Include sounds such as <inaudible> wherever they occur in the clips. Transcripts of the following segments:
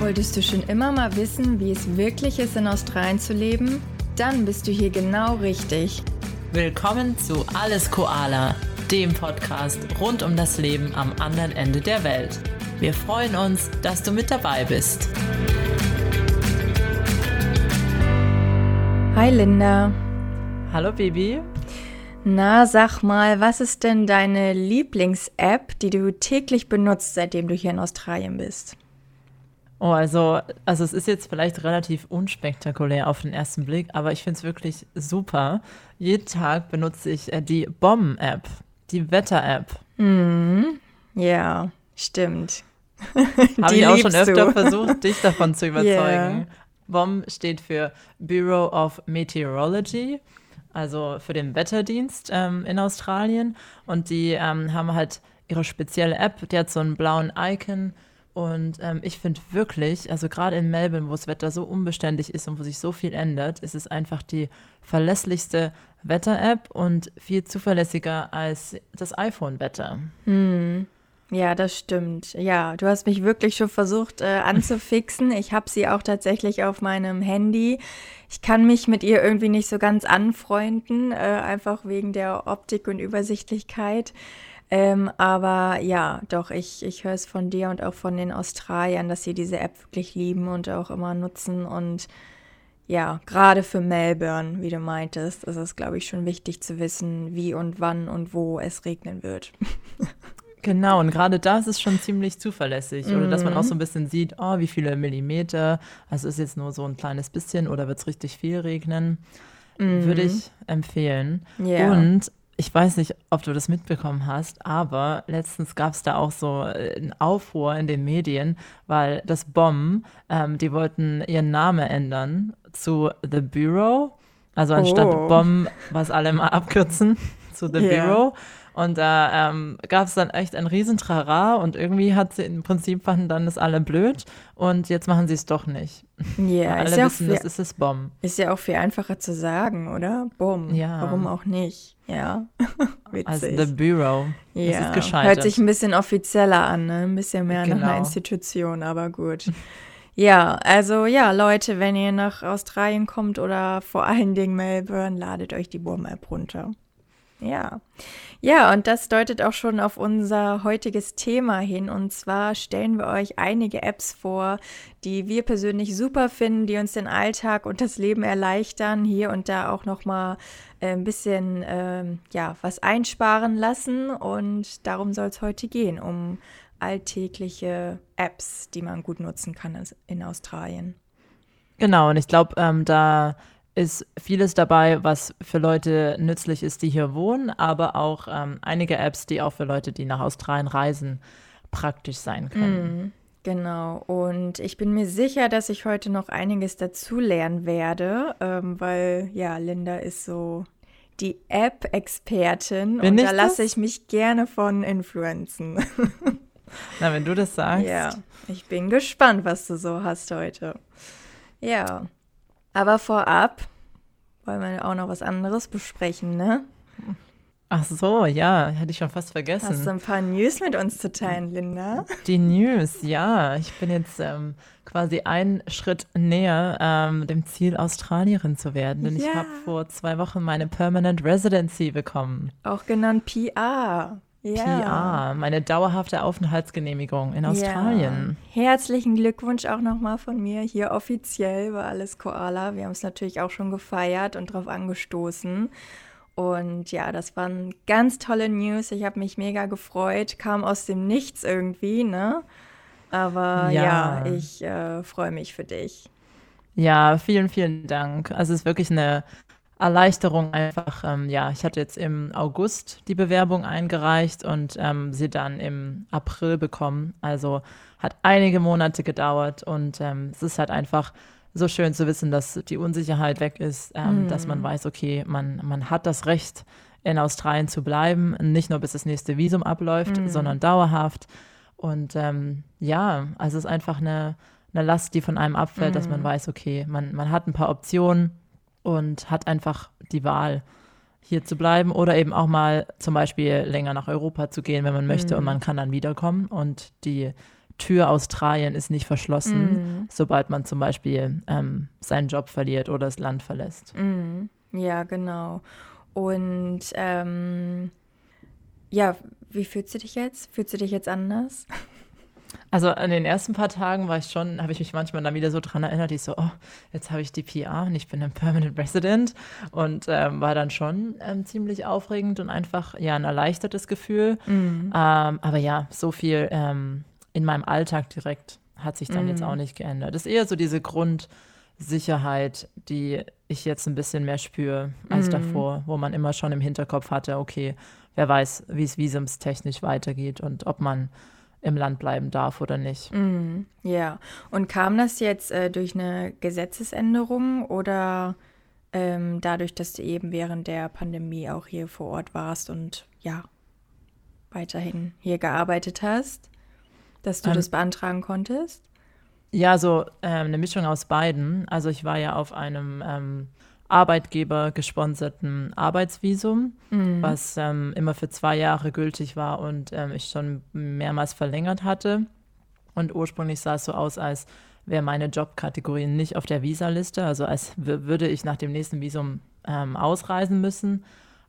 Wolltest du schon immer mal wissen, wie es wirklich ist, in Australien zu leben? Dann bist du hier genau richtig. Willkommen zu Alles Koala, dem Podcast rund um das Leben am anderen Ende der Welt. Wir freuen uns, dass du mit dabei bist. Hi Linda. Hallo Baby. Na, sag mal, was ist denn deine Lieblings-App, die du täglich benutzt, seitdem du hier in Australien bist? Oh, also, also es ist jetzt vielleicht relativ unspektakulär auf den ersten Blick, aber ich finde es wirklich super. Jeden Tag benutze ich äh, die Bomben-App, die Wetter-App. Mhm. Ja, stimmt. <laughs> Habe ich auch schon öfter du. versucht, dich davon zu <laughs> überzeugen. Yeah. BOM steht für Bureau of Meteorology also für den Wetterdienst ähm, in Australien. Und die ähm, haben halt ihre spezielle App, die hat so einen blauen Icon. Und ähm, ich finde wirklich, also gerade in Melbourne, wo das Wetter so unbeständig ist und wo sich so viel ändert, ist es einfach die verlässlichste Wetter-App und viel zuverlässiger als das iPhone-Wetter. Hm. Ja, das stimmt. Ja, du hast mich wirklich schon versucht äh, anzufixen. Ich habe sie auch tatsächlich auf meinem Handy. Ich kann mich mit ihr irgendwie nicht so ganz anfreunden, äh, einfach wegen der Optik und Übersichtlichkeit. Ähm, aber ja, doch, ich, ich höre es von dir und auch von den Australiern, dass sie diese App wirklich lieben und auch immer nutzen. Und ja, gerade für Melbourne, wie du meintest, ist es, glaube ich, schon wichtig zu wissen, wie und wann und wo es regnen wird. <laughs> Genau, und gerade das ist schon ziemlich zuverlässig. Mhm. Oder dass man auch so ein bisschen sieht, oh, wie viele Millimeter, also ist jetzt nur so ein kleines bisschen oder wird es richtig viel regnen. Mhm. Würde ich empfehlen. Yeah. Und ich weiß nicht, ob du das mitbekommen hast, aber letztens gab es da auch so äh, einen Aufruhr in den Medien, weil das BOM, ähm, die wollten ihren Namen ändern zu The Bureau. Also anstatt oh. BOM, was alle mal abkürzen, zu The yeah. Bureau. Und da ähm, gab es dann echt ein Riesentrara und irgendwie hat sie im Prinzip fanden dann das alle blöd und jetzt machen sie es doch nicht. Ja, alle ja wissen, viel, das ist das Bomb. Ist ja auch viel einfacher zu sagen, oder? Bumm. Ja. Warum auch nicht? Ja. <laughs> also The Bureau. Ja. Das ist gescheitert. Hört sich ein bisschen offizieller an, ne? Ein bisschen mehr genau. nach einer Institution, aber gut. Ja, also ja, Leute, wenn ihr nach Australien kommt oder vor allen Dingen Melbourne, ladet euch die Burm-App runter. Ja. Ja, und das deutet auch schon auf unser heutiges Thema hin. Und zwar stellen wir euch einige Apps vor, die wir persönlich super finden, die uns den Alltag und das Leben erleichtern, hier und da auch nochmal äh, ein bisschen äh, ja, was einsparen lassen. Und darum soll es heute gehen, um alltägliche Apps, die man gut nutzen kann in Australien. Genau, und ich glaube, ähm, da ist vieles dabei, was für Leute nützlich ist, die hier wohnen, aber auch ähm, einige Apps, die auch für Leute, die nach Australien reisen, praktisch sein können. Mm, genau. Und ich bin mir sicher, dass ich heute noch einiges dazu lernen werde, ähm, weil ja, Linda ist so die App-Expertin und da lasse ich mich gerne von influenzen. <laughs> Na, wenn du das sagst. Ja, ich bin gespannt, was du so hast heute. Ja. Aber vorab wollen wir auch noch was anderes besprechen, ne? Ach so, ja, hätte ich schon fast vergessen. Hast du ein paar News mit uns zu teilen, Linda? Die News, ja. Ich bin jetzt ähm, quasi einen Schritt näher ähm, dem Ziel, Australierin zu werden, denn ja. ich habe vor zwei Wochen meine Permanent Residency bekommen. Auch genannt PR. Ja. PR, meine dauerhafte Aufenthaltsgenehmigung in Australien. Ja. Herzlichen Glückwunsch auch nochmal von mir hier offiziell bei Alles Koala. Wir haben es natürlich auch schon gefeiert und darauf angestoßen. Und ja, das waren ganz tolle News. Ich habe mich mega gefreut. Kam aus dem Nichts irgendwie, ne? Aber ja, ja ich äh, freue mich für dich. Ja, vielen, vielen Dank. Also es ist wirklich eine Erleichterung einfach, ähm, ja, ich hatte jetzt im August die Bewerbung eingereicht und ähm, sie dann im April bekommen. Also hat einige Monate gedauert und ähm, es ist halt einfach so schön zu wissen, dass die Unsicherheit weg ist, mm. dass man weiß, okay, man, man hat das Recht, in Australien zu bleiben, nicht nur bis das nächste Visum abläuft, mm. sondern dauerhaft. Und ähm, ja, also es ist einfach eine, eine Last, die von einem abfällt, mm. dass man weiß, okay, man, man hat ein paar Optionen und hat einfach die Wahl, hier zu bleiben oder eben auch mal zum Beispiel länger nach Europa zu gehen, wenn man möchte mhm. und man kann dann wiederkommen. Und die Tür Australien ist nicht verschlossen, mm. sobald man zum Beispiel ähm, seinen Job verliert oder das Land verlässt. Mm. Ja, genau. Und ähm, ja, wie fühlst du dich jetzt? Fühlst du dich jetzt anders? Also in den ersten paar Tagen war ich schon, habe ich mich manchmal dann wieder so dran erinnert, ich so, oh, jetzt habe ich die PR und ich bin ein Permanent Resident und ähm, war dann schon ähm, ziemlich aufregend und einfach ja ein erleichtertes Gefühl. Mhm. Ähm, aber ja, so viel ähm, in meinem Alltag direkt hat sich dann mhm. jetzt auch nicht geändert. Das ist eher so diese Grundsicherheit, die ich jetzt ein bisschen mehr spüre als mhm. davor, wo man immer schon im Hinterkopf hatte, okay, wer weiß, wie es visumstechnisch weitergeht und ob man im Land bleiben darf oder nicht. Mm, ja, und kam das jetzt äh, durch eine Gesetzesänderung oder ähm, dadurch, dass du eben während der Pandemie auch hier vor Ort warst und ja, weiterhin hier gearbeitet hast, dass du ähm, das beantragen konntest? Ja, so ähm, eine Mischung aus beiden. Also ich war ja auf einem ähm, Arbeitgeber gesponserten Arbeitsvisum, mhm. was ähm, immer für zwei Jahre gültig war und ähm, ich schon mehrmals verlängert hatte. Und ursprünglich sah es so aus, als wäre meine Jobkategorie nicht auf der Visaliste, also als würde ich nach dem nächsten Visum ähm, ausreisen müssen.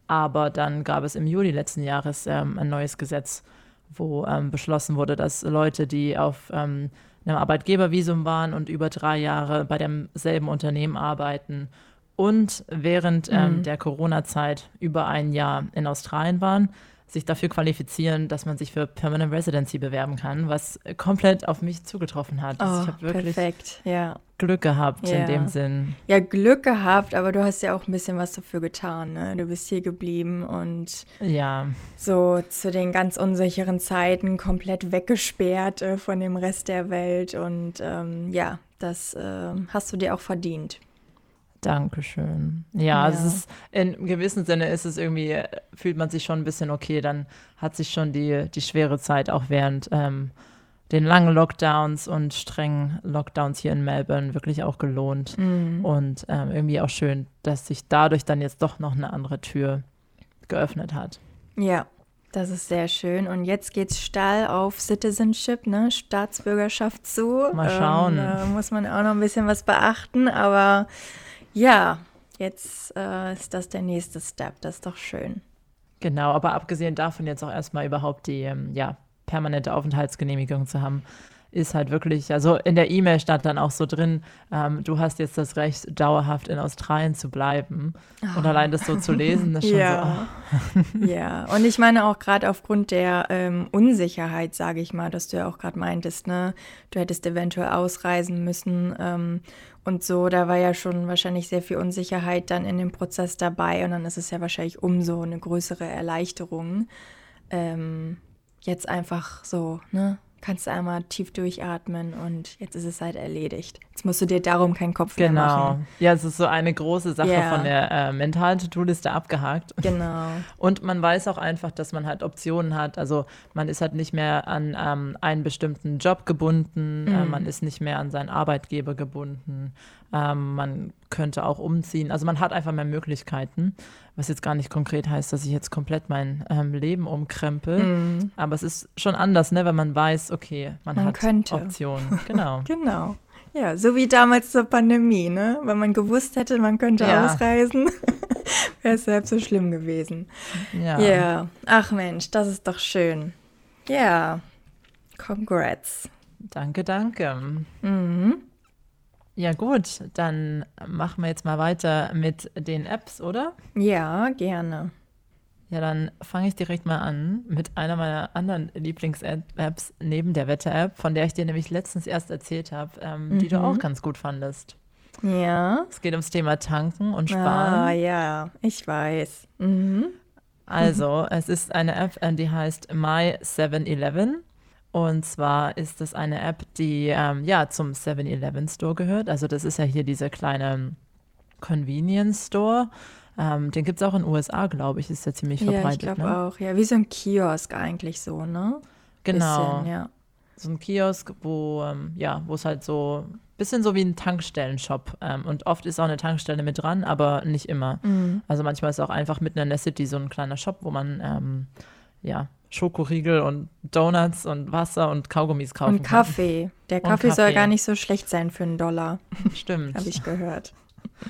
Aber dann gab es im Juli letzten Jahres ähm, ein neues Gesetz, wo ähm, beschlossen wurde, dass Leute, die auf ähm, einem Arbeitgebervisum waren und über drei Jahre bei demselben Unternehmen arbeiten und während ähm, mhm. der Corona-Zeit über ein Jahr in Australien waren, sich dafür qualifizieren, dass man sich für Permanent Residency bewerben kann, was komplett auf mich zugetroffen hat. Also oh, ich habe wirklich perfekt. Ja. Glück gehabt ja. in dem Sinn. Ja, Glück gehabt, aber du hast ja auch ein bisschen was dafür getan. Ne? Du bist hier geblieben und ja. so zu den ganz unsicheren Zeiten komplett weggesperrt äh, von dem Rest der Welt. Und ähm, ja, das äh, hast du dir auch verdient. Dankeschön. Ja, ja. Es ist, in gewissem Sinne ist es irgendwie, fühlt man sich schon ein bisschen okay, dann hat sich schon die, die schwere Zeit auch während ähm, den langen Lockdowns und strengen Lockdowns hier in Melbourne wirklich auch gelohnt. Mhm. Und ähm, irgendwie auch schön, dass sich dadurch dann jetzt doch noch eine andere Tür geöffnet hat. Ja, das ist sehr schön. Und jetzt geht's steil auf Citizenship, ne? Staatsbürgerschaft zu. Mal schauen. Ähm, da muss man auch noch ein bisschen was beachten, aber ja, jetzt äh, ist das der nächste Step. Das ist doch schön. Genau, aber abgesehen davon jetzt auch erstmal überhaupt die ähm, ja, permanente Aufenthaltsgenehmigung zu haben, ist halt wirklich, also in der E-Mail stand dann auch so drin, ähm, du hast jetzt das Recht, dauerhaft in Australien zu bleiben. Oh. Und allein das so zu lesen, ist schon <laughs> ja. so. Oh. ja, und ich meine auch gerade aufgrund der ähm, Unsicherheit, sage ich mal, dass du ja auch gerade meintest, ne, du hättest eventuell ausreisen müssen ähm, und so, da war ja schon wahrscheinlich sehr viel Unsicherheit dann in dem Prozess dabei und dann ist es ja wahrscheinlich umso eine größere Erleichterung. Ähm, jetzt einfach so, ne? Kannst du einmal tief durchatmen und jetzt ist es halt erledigt. Jetzt musst du dir darum keinen Kopf genau. mehr machen. Genau. Ja, es ist so eine große Sache yeah. von der äh, mentalen To-Do-Liste abgehakt. Genau. <laughs> Und man weiß auch einfach, dass man halt Optionen hat. Also man ist halt nicht mehr an ähm, einen bestimmten Job gebunden, äh, mhm. man ist nicht mehr an seinen Arbeitgeber gebunden. Ähm, man könnte auch umziehen. Also man hat einfach mehr Möglichkeiten, was jetzt gar nicht konkret heißt, dass ich jetzt komplett mein ähm, Leben umkrempel. Mm. Aber es ist schon anders, ne, wenn man weiß, okay, man, man hat könnte. Optionen. <laughs> Genau. genau. Ja, so wie damals zur Pandemie, ne? Wenn man gewusst hätte, man könnte ja. ausreisen, <laughs> wäre es selbst so schlimm gewesen. Ja. Ja. Ach Mensch, das ist doch schön. Ja. Congrats. Danke, danke. Mhm. Ja, gut, dann machen wir jetzt mal weiter mit den Apps, oder? Ja, gerne. Ja, dann fange ich direkt mal an mit einer meiner anderen Lieblings-Apps neben der Wetter-App, von der ich dir nämlich letztens erst erzählt habe, ähm, mhm. die du mhm. auch ganz gut fandest. Ja. Es geht ums Thema Tanken und Sparen. Ah, ja, ich weiß. Mhm. Also, es ist eine App, äh, die heißt My 7-Eleven. Und zwar ist das eine App, die ähm, ja zum 7-Eleven Store gehört. Also das ist ja hier dieser kleine Convenience Store. Ähm, den gibt es auch in den USA, glaube ich, ist ja ziemlich verbreitet. Ja, ich glaube ne? auch. Ja, wie so ein Kiosk eigentlich so, ne? Genau. Bisschen, ja. So ein Kiosk, wo ähm, ja, wo es halt so ein bisschen so wie ein Tankstellenshop ähm, und oft ist auch eine Tankstelle mit dran, aber nicht immer. Mhm. Also manchmal ist auch einfach mitten in der City so ein kleiner Shop, wo man ähm, ja Schokoriegel und Donuts und Wasser und Kaugummis kaufen Und Kaffee. Kann. Der Kaffee, Kaffee, soll gar nicht so schlecht sein für einen Dollar. <laughs> Stimmt. Habe ich gehört.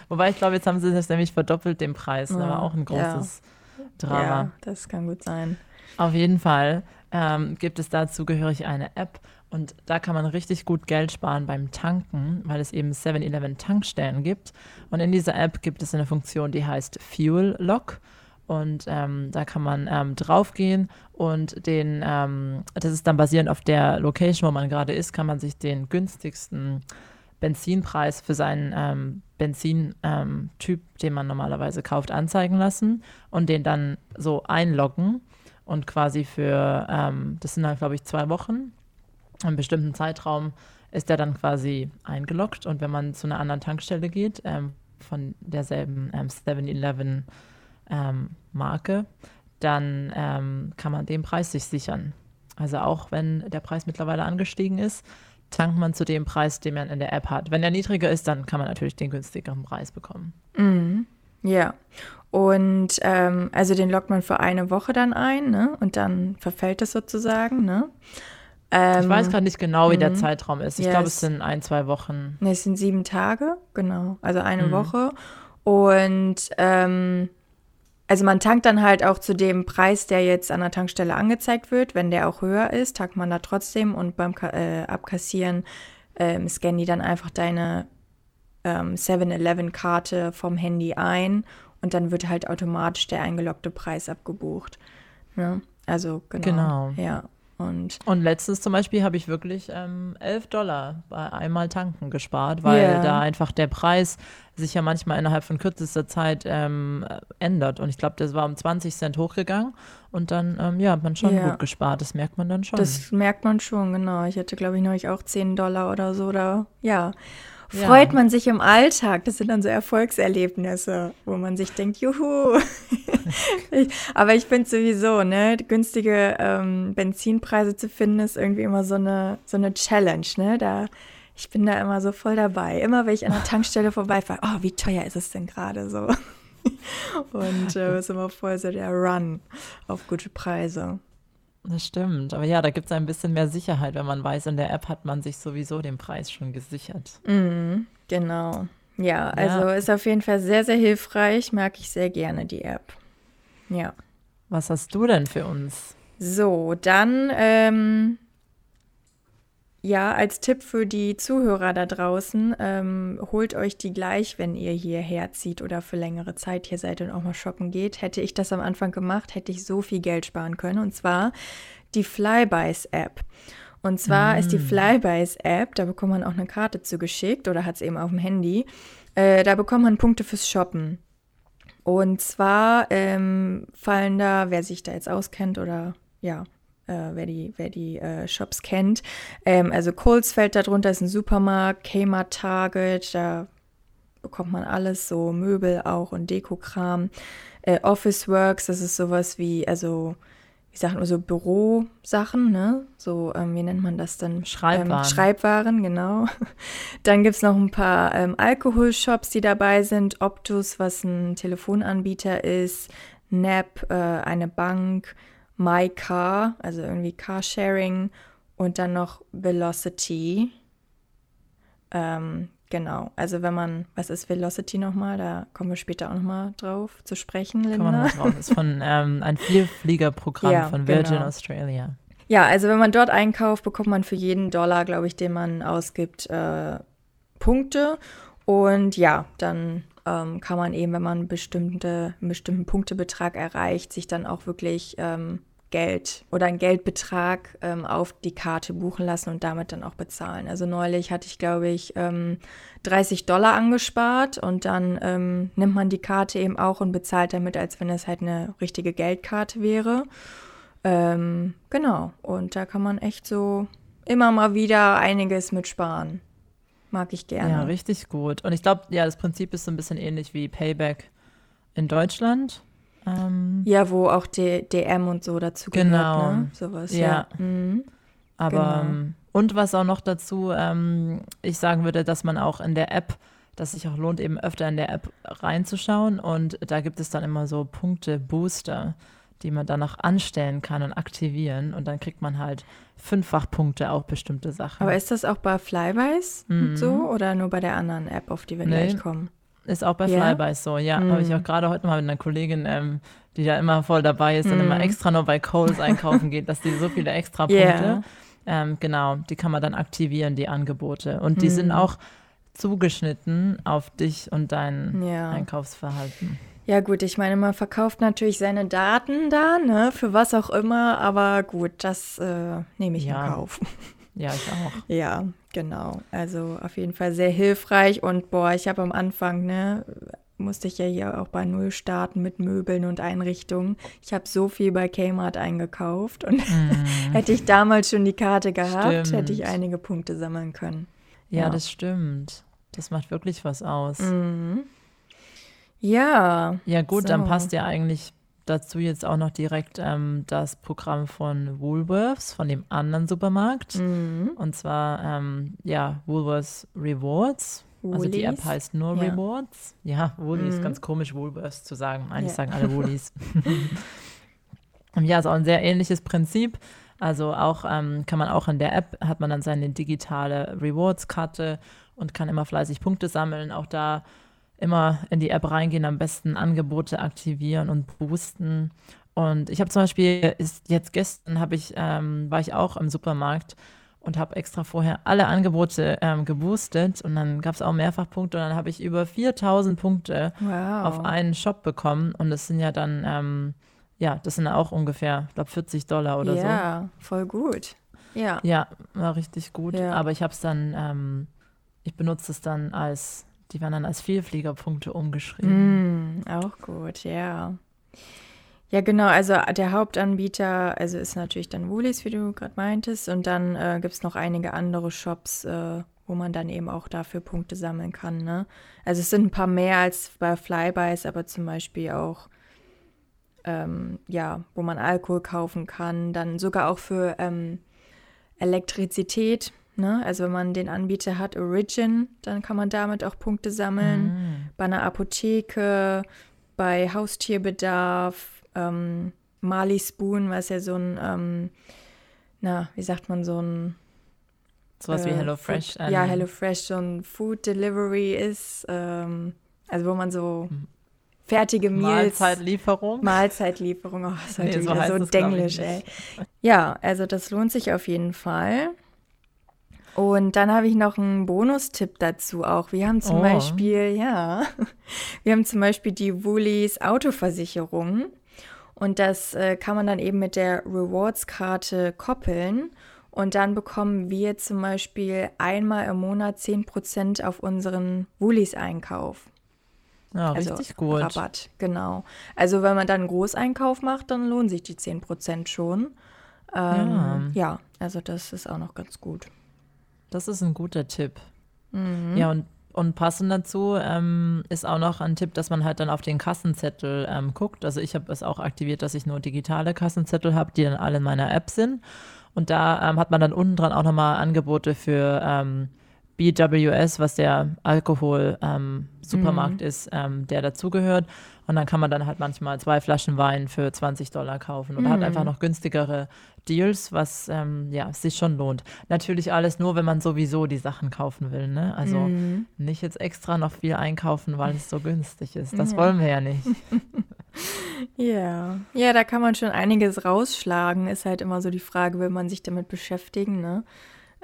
Wobei ich glaube, jetzt haben sie das nämlich verdoppelt, den Preis. Ja, da war auch ein großes ja. Drama. Ja, das kann gut sein. Auf jeden Fall ähm, gibt es dazu gehörig eine App und da kann man richtig gut Geld sparen beim Tanken, weil es eben 7-Eleven Tankstellen gibt. Und in dieser App gibt es eine Funktion, die heißt Fuel Lock. Und ähm, da kann man ähm, draufgehen und den, ähm, das ist dann basierend auf der Location, wo man gerade ist, kann man sich den günstigsten Benzinpreis für seinen ähm, Benzintyp, ähm, den man normalerweise kauft, anzeigen lassen und den dann so einloggen und quasi für, ähm, das sind dann glaube ich zwei Wochen, einen bestimmten Zeitraum ist der dann quasi eingeloggt und wenn man zu einer anderen Tankstelle geht, von derselben 7-Eleven ähm, Marke, dann ähm, kann man den Preis sich sichern. Also auch wenn der Preis mittlerweile angestiegen ist, tankt man zu dem Preis, den man in der App hat. Wenn er niedriger ist, dann kann man natürlich den günstigeren Preis bekommen. Mhm. Ja. Und ähm, also den lockt man für eine Woche dann ein, ne? Und dann verfällt es sozusagen, ne? Ähm, ich weiß gerade nicht genau, wie der mhm. Zeitraum ist. Ich yes. glaube, es sind ein, zwei Wochen. Ne, es sind sieben Tage, genau. Also eine mhm. Woche. Und ähm, also man tankt dann halt auch zu dem Preis, der jetzt an der Tankstelle angezeigt wird. Wenn der auch höher ist, tankt man da trotzdem und beim äh, Abkassieren ähm, scannen die dann einfach deine ähm, 7-Eleven-Karte vom Handy ein und dann wird halt automatisch der eingeloggte Preis abgebucht. Ne? Also genau. Genau. Ja. Und, und letztens zum Beispiel habe ich wirklich ähm, 11 Dollar bei einmal tanken gespart, weil yeah. da einfach der Preis sich ja manchmal innerhalb von kürzester Zeit ähm, ändert. Und ich glaube, das war um 20 Cent hochgegangen und dann, ähm, ja, hat man schon yeah. gut gespart. Das merkt man dann schon. Das merkt man schon, genau. Ich hatte, glaube ich, neulich auch 10 Dollar oder so. Oder, ja freut ja. man sich im Alltag. Das sind dann so Erfolgserlebnisse, wo man sich denkt, juhu. <laughs> aber ich finde sowieso, ne, günstige ähm, Benzinpreise zu finden, ist irgendwie immer so eine, so eine Challenge, ne? Da, ich bin da immer so voll dabei. Immer wenn ich an der Tankstelle <laughs> vorbeifahre, oh, wie teuer ist es denn gerade so? <laughs> Und äh, ist immer voll so der Run auf gute Preise. Das stimmt. Aber ja, da gibt es ein bisschen mehr Sicherheit, wenn man weiß, in der App hat man sich sowieso den Preis schon gesichert. Mhm, genau. Ja, also ja. ist auf jeden Fall sehr, sehr hilfreich. Mag ich sehr gerne die App. Ja. Was hast du denn für uns? So, dann ähm, ja, als Tipp für die Zuhörer da draußen, ähm, holt euch die gleich, wenn ihr hierher zieht oder für längere Zeit hier seid und auch mal shoppen geht. Hätte ich das am Anfang gemacht, hätte ich so viel Geld sparen können. Und zwar die Flybuys-App. Und zwar mm. ist die mm. Flybuys-App, da bekommt man auch eine Karte zugeschickt oder hat es eben auf dem Handy. Äh, da bekommt man Punkte fürs Shoppen. Und zwar ähm, fallen da, wer sich da jetzt auskennt oder ja, äh, wer die, wer die äh, Shops kennt. Ähm, also Kohl's fällt darunter, ist ein Supermarkt, Kmart, Target, da bekommt man alles, so Möbel auch und Dekokram. Äh, Office Works, das ist sowas wie, also wie sagt man so, Bürosachen, ne? So, ähm, wie nennt man das dann? Schreibwaren. Ähm, Schreibwaren, genau. <laughs> Dann gibt es noch ein paar ähm, Alkoholshops, die dabei sind. Optus, was ein Telefonanbieter ist. NAP, äh, eine Bank. My Car, also irgendwie Carsharing und dann noch Velocity. Ähm, genau, also wenn man, was ist Velocity nochmal? Da kommen wir später auch nochmal drauf zu sprechen, Linda. Kommen wir drauf. Das ist von ähm, ein Vierfliegerprogramm ja, von Virgin genau. Australia. Ja, also wenn man dort einkauft, bekommt man für jeden Dollar, glaube ich, den man ausgibt, äh, Punkte. Und ja, dann ähm, kann man eben, wenn man bestimmte, einen bestimmten Punktebetrag erreicht, sich dann auch wirklich ähm, Geld oder einen Geldbetrag ähm, auf die Karte buchen lassen und damit dann auch bezahlen. Also neulich hatte ich, glaube ich, ähm, 30 Dollar angespart und dann ähm, nimmt man die Karte eben auch und bezahlt damit, als wenn es halt eine richtige Geldkarte wäre. Ähm, genau, und da kann man echt so immer mal wieder einiges mitsparen. Mag ich gerne. Ja, richtig gut. Und ich glaube, ja, das Prinzip ist so ein bisschen ähnlich wie Payback in Deutschland. Ähm, ja, wo auch D DM und so dazu gehört, genau. ne? Sowas, ja. ja. Mhm. Aber, genau. Ähm, und was auch noch dazu, ähm, ich sagen würde, dass man auch in der App, dass sich auch lohnt, eben öfter in der App reinzuschauen. Und da gibt es dann immer so Punkte-Booster. Die man dann noch anstellen kann und aktivieren. Und dann kriegt man halt fünffach Punkte auf bestimmte Sachen. Aber ist das auch bei Flybys mhm. so oder nur bei der anderen App, auf die wir nee, gleich kommen? Ist auch bei yeah? Flybys so, ja. Mhm. Habe ich auch gerade heute mal mit einer Kollegin, ähm, die da immer voll dabei ist mhm. und immer extra nur bei Coles einkaufen geht, dass die so viele extra <laughs> Punkte. Yeah. Ähm, genau, die kann man dann aktivieren, die Angebote. Und die sind mhm. auch zugeschnitten auf dich und dein ja. Einkaufsverhalten. Ja, gut, ich meine, man verkauft natürlich seine Daten da, ne, für was auch immer, aber gut, das äh, nehme ich ja. in Kauf. Ja, ich auch. <laughs> Ja, genau. Also auf jeden Fall sehr hilfreich und boah, ich habe am Anfang, ne, musste ich ja hier auch bei Null starten mit Möbeln und Einrichtungen. Ich habe so viel bei Kmart eingekauft und mm. <laughs> hätte ich damals schon die Karte gehabt, stimmt. hätte ich einige Punkte sammeln können. Ja, ja, das stimmt. Das macht wirklich was aus. Mhm. Ja. Ja, gut, so. dann passt ja eigentlich dazu jetzt auch noch direkt ähm, das Programm von Woolworths, von dem anderen Supermarkt. Mhm. Und zwar, ähm, ja, Woolworths Rewards. Woolies. Also die App heißt nur ja. Rewards. Ja, Woolies, mhm. ganz komisch, Woolworths zu sagen. Eigentlich ja. sagen alle <laughs> Woolies. <laughs> ja, ist auch ein sehr ähnliches Prinzip. Also auch ähm, kann man auch in der App, hat man dann seine digitale Rewards-Karte und kann immer fleißig Punkte sammeln. Auch da immer in die App reingehen, am besten Angebote aktivieren und boosten. Und ich habe zum Beispiel, ist jetzt gestern habe ich, ähm, war ich auch im Supermarkt und habe extra vorher alle Angebote ähm, geboostet und dann gab es auch mehrfach Punkte und dann habe ich über 4000 Punkte wow. auf einen Shop bekommen und das sind ja dann, ähm, ja, das sind auch ungefähr, ich glaube 40 Dollar oder ja, so. Ja, voll gut. Ja. Ja, war richtig gut, ja. aber ich habe es dann, ähm, ich benutze es dann als die werden dann als Vielfliegerpunkte umgeschrieben. Mm, auch gut, ja. Ja, genau. Also der Hauptanbieter, also ist natürlich dann Woolies, wie du gerade meintest. Und dann äh, gibt es noch einige andere Shops, äh, wo man dann eben auch dafür Punkte sammeln kann. Ne? Also es sind ein paar mehr als bei Flybys, aber zum Beispiel auch, ähm, ja, wo man Alkohol kaufen kann. Dann sogar auch für ähm, Elektrizität Ne? Also wenn man den Anbieter hat, Origin, dann kann man damit auch Punkte sammeln. Mhm. Bei einer Apotheke, bei Haustierbedarf, ähm, Mali Spoon, was ja so ein, ähm, na, wie sagt man, so ein Sowas äh, wie HelloFresh. Food, ja, HelloFresh, so ein Food Delivery ist, ähm, also wo man so mhm. fertige Meals. Mahlzeitlieferung. Mahlzeitlieferung, oh, ist nee, so, so denglisch, ey. Ja, also das lohnt sich auf jeden Fall. Und dann habe ich noch einen Bonustipp dazu auch. Wir haben zum oh. Beispiel, ja, <laughs> wir haben zum Beispiel die Woolies Autoversicherung. Und das äh, kann man dann eben mit der Rewards-Karte koppeln. Und dann bekommen wir zum Beispiel einmal im Monat 10% auf unseren Woolies-Einkauf. Ja, also richtig gut. Rabatt, genau. Also wenn man dann einen Großeinkauf macht, dann lohnen sich die 10% schon. Ähm, ja. ja, also das ist auch noch ganz gut. Das ist ein guter Tipp. Mhm. Ja, und, und passend dazu ähm, ist auch noch ein Tipp, dass man halt dann auf den Kassenzettel ähm, guckt. Also ich habe es auch aktiviert, dass ich nur digitale Kassenzettel habe, die dann alle in meiner App sind. Und da ähm, hat man dann unten dran auch nochmal Angebote für ähm, BWS, was der Alkohol-Supermarkt ähm, ist, ähm, der dazugehört. Und dann kann man dann halt manchmal zwei Flaschen Wein für 20 Dollar kaufen oder mhm. hat einfach noch günstigere Deals, was ähm, ja sich schon lohnt. Natürlich alles nur, wenn man sowieso die Sachen kaufen will. Ne? Also mhm. nicht jetzt extra noch viel einkaufen, weil es so günstig ist. Das ja. wollen wir ja nicht. <laughs> <laughs> ja. Ja, da kann man schon einiges rausschlagen. Ist halt immer so die Frage, will man sich damit beschäftigen, ne?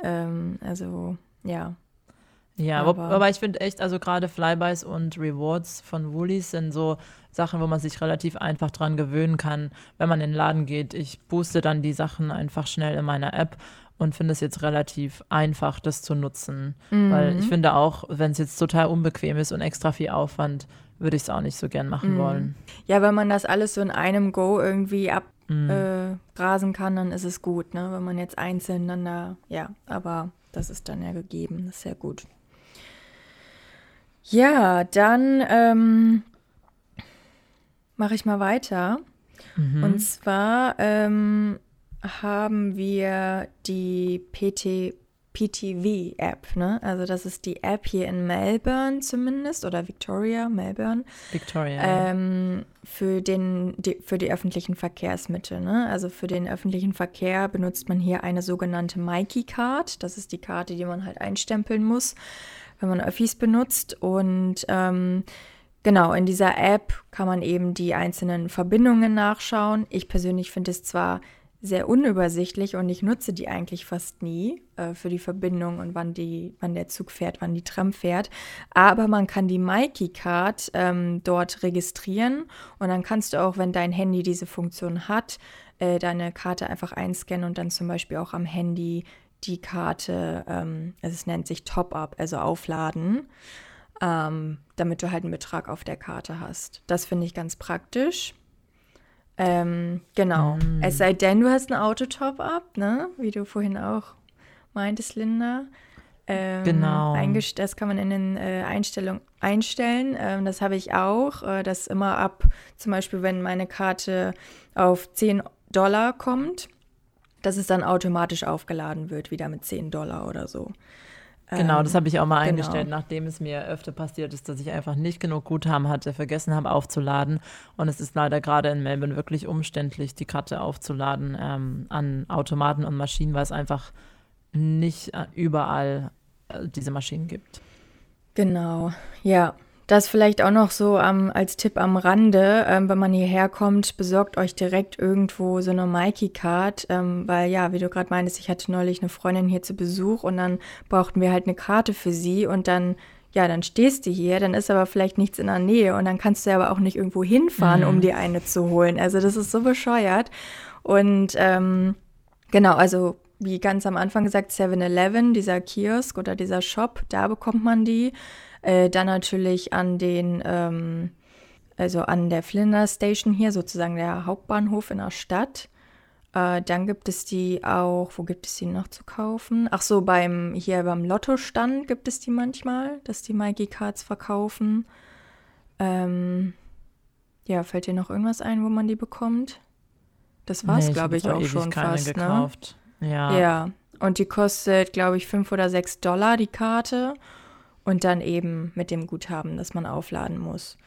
Ähm, also, ja. Ja, aber, aber ich finde echt, also gerade Flybys und Rewards von Woolies sind so Sachen, wo man sich relativ einfach dran gewöhnen kann, wenn man in den Laden geht. Ich booste dann die Sachen einfach schnell in meiner App und finde es jetzt relativ einfach, das zu nutzen. Mhm. Weil ich finde auch, wenn es jetzt total unbequem ist und extra viel Aufwand, würde ich es auch nicht so gern machen mhm. wollen. Ja, wenn man das alles so in einem Go irgendwie abgrasen mhm. äh, kann, dann ist es gut, ne? Wenn man jetzt einzeln dann da, ja, aber das ist dann ja gegeben, das ist sehr gut. Ja, dann ähm, mache ich mal weiter. Mhm. Und zwar ähm, haben wir die PT PTV-App, ne? Also das ist die App hier in Melbourne zumindest oder Victoria, Melbourne. Victoria. Ähm, für, den, die, für die öffentlichen Verkehrsmittel, ne? Also für den öffentlichen Verkehr benutzt man hier eine sogenannte Mikey-Card. Das ist die Karte, die man halt einstempeln muss, wenn man Öffis benutzt. Und ähm, genau, in dieser App kann man eben die einzelnen Verbindungen nachschauen. Ich persönlich finde es zwar sehr unübersichtlich und ich nutze die eigentlich fast nie äh, für die Verbindung und wann, die, wann der Zug fährt, wann die Tram fährt. Aber man kann die Mikey Card ähm, dort registrieren und dann kannst du auch, wenn dein Handy diese Funktion hat, äh, deine Karte einfach einscannen und dann zum Beispiel auch am Handy die Karte, ähm, also es nennt sich Top-up, also aufladen, ähm, damit du halt einen Betrag auf der Karte hast. Das finde ich ganz praktisch. Ähm, genau. Mm. Es sei denn, du hast ein Auto-Top-Up, ne? Wie du vorhin auch meintest, Linda. Ähm, genau. Das kann man in den äh, Einstellungen einstellen. Ähm, das habe ich auch. Äh, dass immer ab, zum Beispiel, wenn meine Karte auf 10 Dollar kommt, dass es dann automatisch aufgeladen wird, wieder mit 10 Dollar oder so. Genau, das ähm, habe ich auch mal genau. eingestellt, nachdem es mir öfter passiert ist, dass ich einfach nicht genug Guthaben hatte, vergessen habe aufzuladen. Und es ist leider gerade in Melbourne wirklich umständlich, die Karte aufzuladen ähm, an Automaten und Maschinen, weil es einfach nicht äh, überall äh, diese Maschinen gibt. Genau, ja. Das vielleicht auch noch so ähm, als Tipp am Rande, ähm, wenn man hierher kommt, besorgt euch direkt irgendwo so eine Mikey-Card, ähm, weil ja, wie du gerade meintest, ich hatte neulich eine Freundin hier zu Besuch und dann brauchten wir halt eine Karte für sie und dann ja, dann stehst du hier, dann ist aber vielleicht nichts in der Nähe und dann kannst du aber auch nicht irgendwo hinfahren, mhm. um dir eine zu holen. Also das ist so bescheuert. Und ähm, genau, also wie ganz am Anfang gesagt, 7-Eleven, dieser Kiosk oder dieser Shop, da bekommt man die. Äh, dann natürlich an den, ähm, also an der Flinders Station hier, sozusagen der Hauptbahnhof in der Stadt. Äh, dann gibt es die auch, wo gibt es die noch zu kaufen? Ach so, beim, hier beim Lottostand gibt es die manchmal, dass die Mikey Cards verkaufen. Ähm, ja, fällt dir noch irgendwas ein, wo man die bekommt? Das war es, nee, glaube ich, auch schon fast. Ne? Gekauft. Ne? Ja. Ja. Und die kostet, glaube ich, 5 oder 6 Dollar, die Karte und dann eben mit dem Guthaben, das man aufladen muss.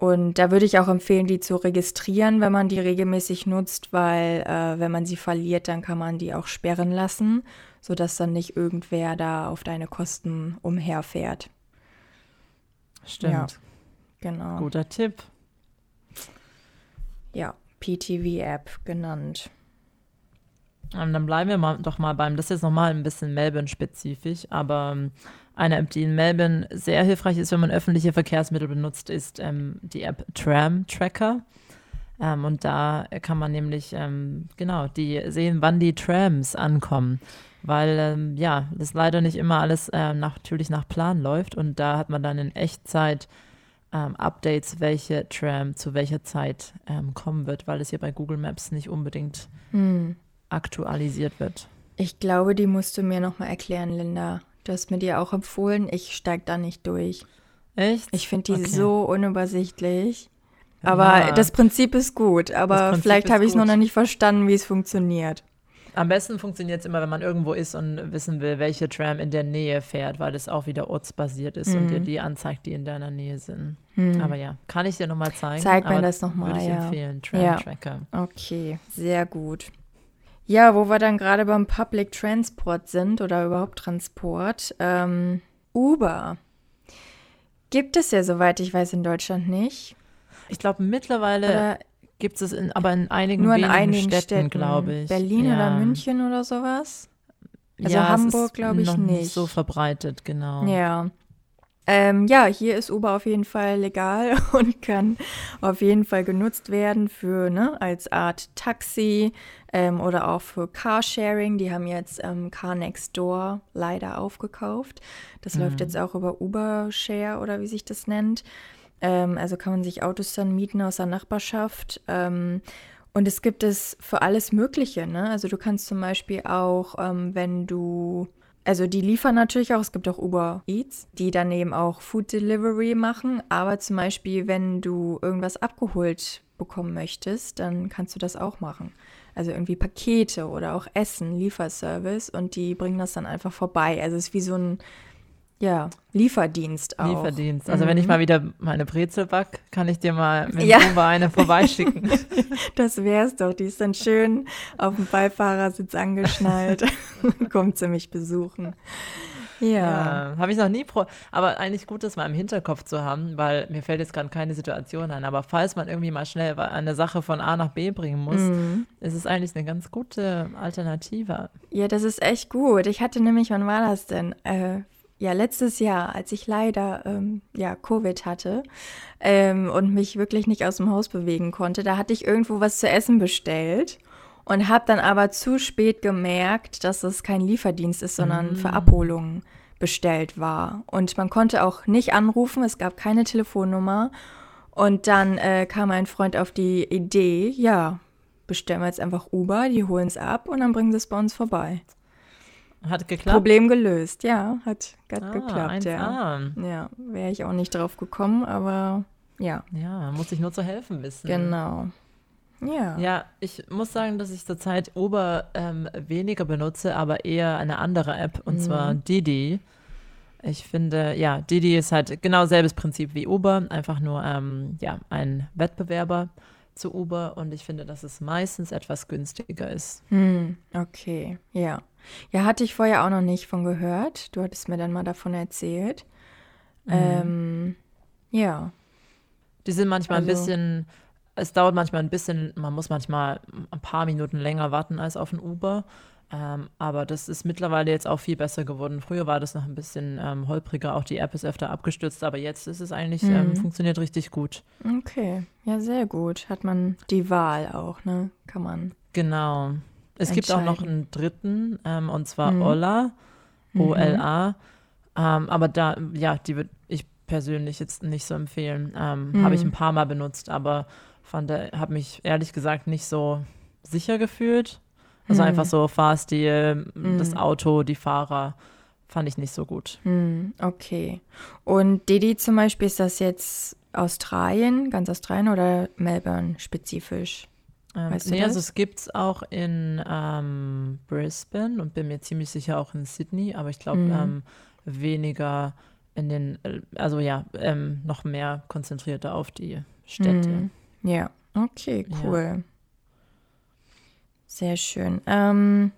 Und da würde ich auch empfehlen, die zu registrieren, wenn man die regelmäßig nutzt, weil äh, wenn man sie verliert, dann kann man die auch sperren lassen, sodass dann nicht irgendwer da auf deine Kosten umherfährt. Stimmt. Ja, genau. Guter Tipp. Ja, PTV-App genannt. Und dann bleiben wir mal, doch mal beim, das ist jetzt nochmal ein bisschen Melbourne-spezifisch, aber ähm, eine App, die in Melbourne sehr hilfreich ist, wenn man öffentliche Verkehrsmittel benutzt, ist ähm, die App Tram Tracker. Ähm, und da kann man nämlich ähm, genau die sehen, wann die Trams ankommen. Weil ähm, ja, das leider nicht immer alles äh, natürlich nach Plan läuft. Und da hat man dann in Echtzeit ähm, Updates, welche Tram zu welcher Zeit ähm, kommen wird, weil es hier bei Google Maps nicht unbedingt hm. aktualisiert wird. Ich glaube, die musst du mir nochmal erklären, Linda. Du hast mir die auch empfohlen. Ich steige da nicht durch. Echt? Ich finde die okay. so unübersichtlich. Aber ja. das Prinzip ist gut. Aber vielleicht habe ich es noch nicht verstanden, wie es funktioniert. Am besten funktioniert es immer, wenn man irgendwo ist und wissen will, welche Tram in der Nähe fährt, weil das auch wieder ortsbasiert ist mhm. und dir die anzeigt, die in deiner Nähe sind. Mhm. Aber ja, kann ich dir nochmal zeigen. Zeig mir das nochmal. Würde ich ja. empfehlen, Tram Tracker. Ja. Okay, sehr gut. Ja, wo wir dann gerade beim Public Transport sind oder überhaupt Transport. Ähm, Uber. Gibt es ja, soweit ich weiß, in Deutschland nicht. Ich glaube, mittlerweile gibt es in, aber in einigen, nur in einigen Städten, Städten glaube ich. Berlin ja. oder München oder sowas? Also ja, Hamburg, glaube ich, noch nicht. nicht so verbreitet, genau. Ja. Ähm, ja, hier ist Uber auf jeden Fall legal <laughs> und kann auf jeden Fall genutzt werden für, ne, als Art Taxi ähm, oder auch für Carsharing. Die haben jetzt ähm, Car Next Door leider aufgekauft. Das mhm. läuft jetzt auch über Uber Share oder wie sich das nennt. Ähm, also kann man sich Autos dann mieten aus der Nachbarschaft. Ähm, und es gibt es für alles Mögliche, ne? Also du kannst zum Beispiel auch, ähm, wenn du also die liefern natürlich auch, es gibt auch Uber Eats, die dann eben auch Food Delivery machen. Aber zum Beispiel, wenn du irgendwas abgeholt bekommen möchtest, dann kannst du das auch machen. also irgendwie Pakete oder auch Essen, Lieferservice und die bringen das dann einfach vorbei. Also es ist wie so ein ja, Lieferdienst auch. Lieferdienst. Also mhm. wenn ich mhm. mal wieder meine Brezel back, kann ich dir mal mit ja. Uber eine vorbeischicken. <laughs> das wär's doch. Die ist dann schön auf dem Beifahrersitz angeschnallt. <laughs> Kommt sie mich besuchen. Ja. ja Habe ich noch nie pro. Aber eigentlich gut, das mal im Hinterkopf zu haben, weil mir fällt jetzt gerade keine Situation ein. Aber falls man irgendwie mal schnell eine Sache von A nach B bringen muss, mhm. ist es eigentlich eine ganz gute Alternative. Ja, das ist echt gut. Ich hatte nämlich, wann war das denn? Äh, ja, letztes Jahr, als ich leider ähm, ja, Covid hatte ähm, und mich wirklich nicht aus dem Haus bewegen konnte, da hatte ich irgendwo was zu essen bestellt und habe dann aber zu spät gemerkt, dass es kein Lieferdienst ist, sondern mm. für Abholungen bestellt war. Und man konnte auch nicht anrufen, es gab keine Telefonnummer. Und dann äh, kam ein Freund auf die Idee, ja, bestellen wir jetzt einfach Uber, die holen es ab und dann bringen sie es bei uns vorbei. Hat geklappt? Problem gelöst, ja, hat, hat ah, geklappt, ja. Ja, wäre ich auch nicht drauf gekommen, aber ja. Ja, muss ich nur zu helfen wissen. Genau. Ja. Ja, ich muss sagen, dass ich zurzeit Uber ähm, weniger benutze, aber eher eine andere App, und mhm. zwar Didi. Ich finde, ja, Didi ist halt genau selbes Prinzip wie Uber, einfach nur ähm, ja, ein Wettbewerber zu Uber und ich finde, dass es meistens etwas günstiger ist. Hm, okay, ja. Ja, hatte ich vorher auch noch nicht von gehört. Du hattest mir dann mal davon erzählt. Mhm. Ähm, ja. Die sind manchmal also, ein bisschen, es dauert manchmal ein bisschen, man muss manchmal ein paar Minuten länger warten als auf ein Uber. Ähm, aber das ist mittlerweile jetzt auch viel besser geworden. Früher war das noch ein bisschen ähm, holpriger, auch die App ist öfter abgestürzt, aber jetzt ist es eigentlich, ähm, mhm. ähm, funktioniert richtig gut. Okay, ja, sehr gut. Hat man die Wahl auch, ne? Kann man. Genau. Es gibt auch noch einen dritten, ähm, und zwar mhm. Ola, O-L-A. Mhm. Ähm, aber da, ja, die würde ich persönlich jetzt nicht so empfehlen. Mhm. Habe ich ein paar Mal benutzt, aber fand, habe mich ehrlich gesagt nicht so sicher gefühlt. Also einfach mhm. so Fahrstil, das mhm. Auto, die Fahrer fand ich nicht so gut. Mhm, okay. Und Didi zum Beispiel, ist das jetzt Australien, ganz Australien oder Melbourne spezifisch? Ähm, weißt du nee, das? also es gibt es auch in ähm, Brisbane und bin mir ziemlich sicher auch in Sydney, aber ich glaube mhm. ähm, weniger in den, äh, also ja, ähm, noch mehr konzentrierter auf die Städte. Mhm. Ja, okay, cool. Ja. Sehr schön. Ähm,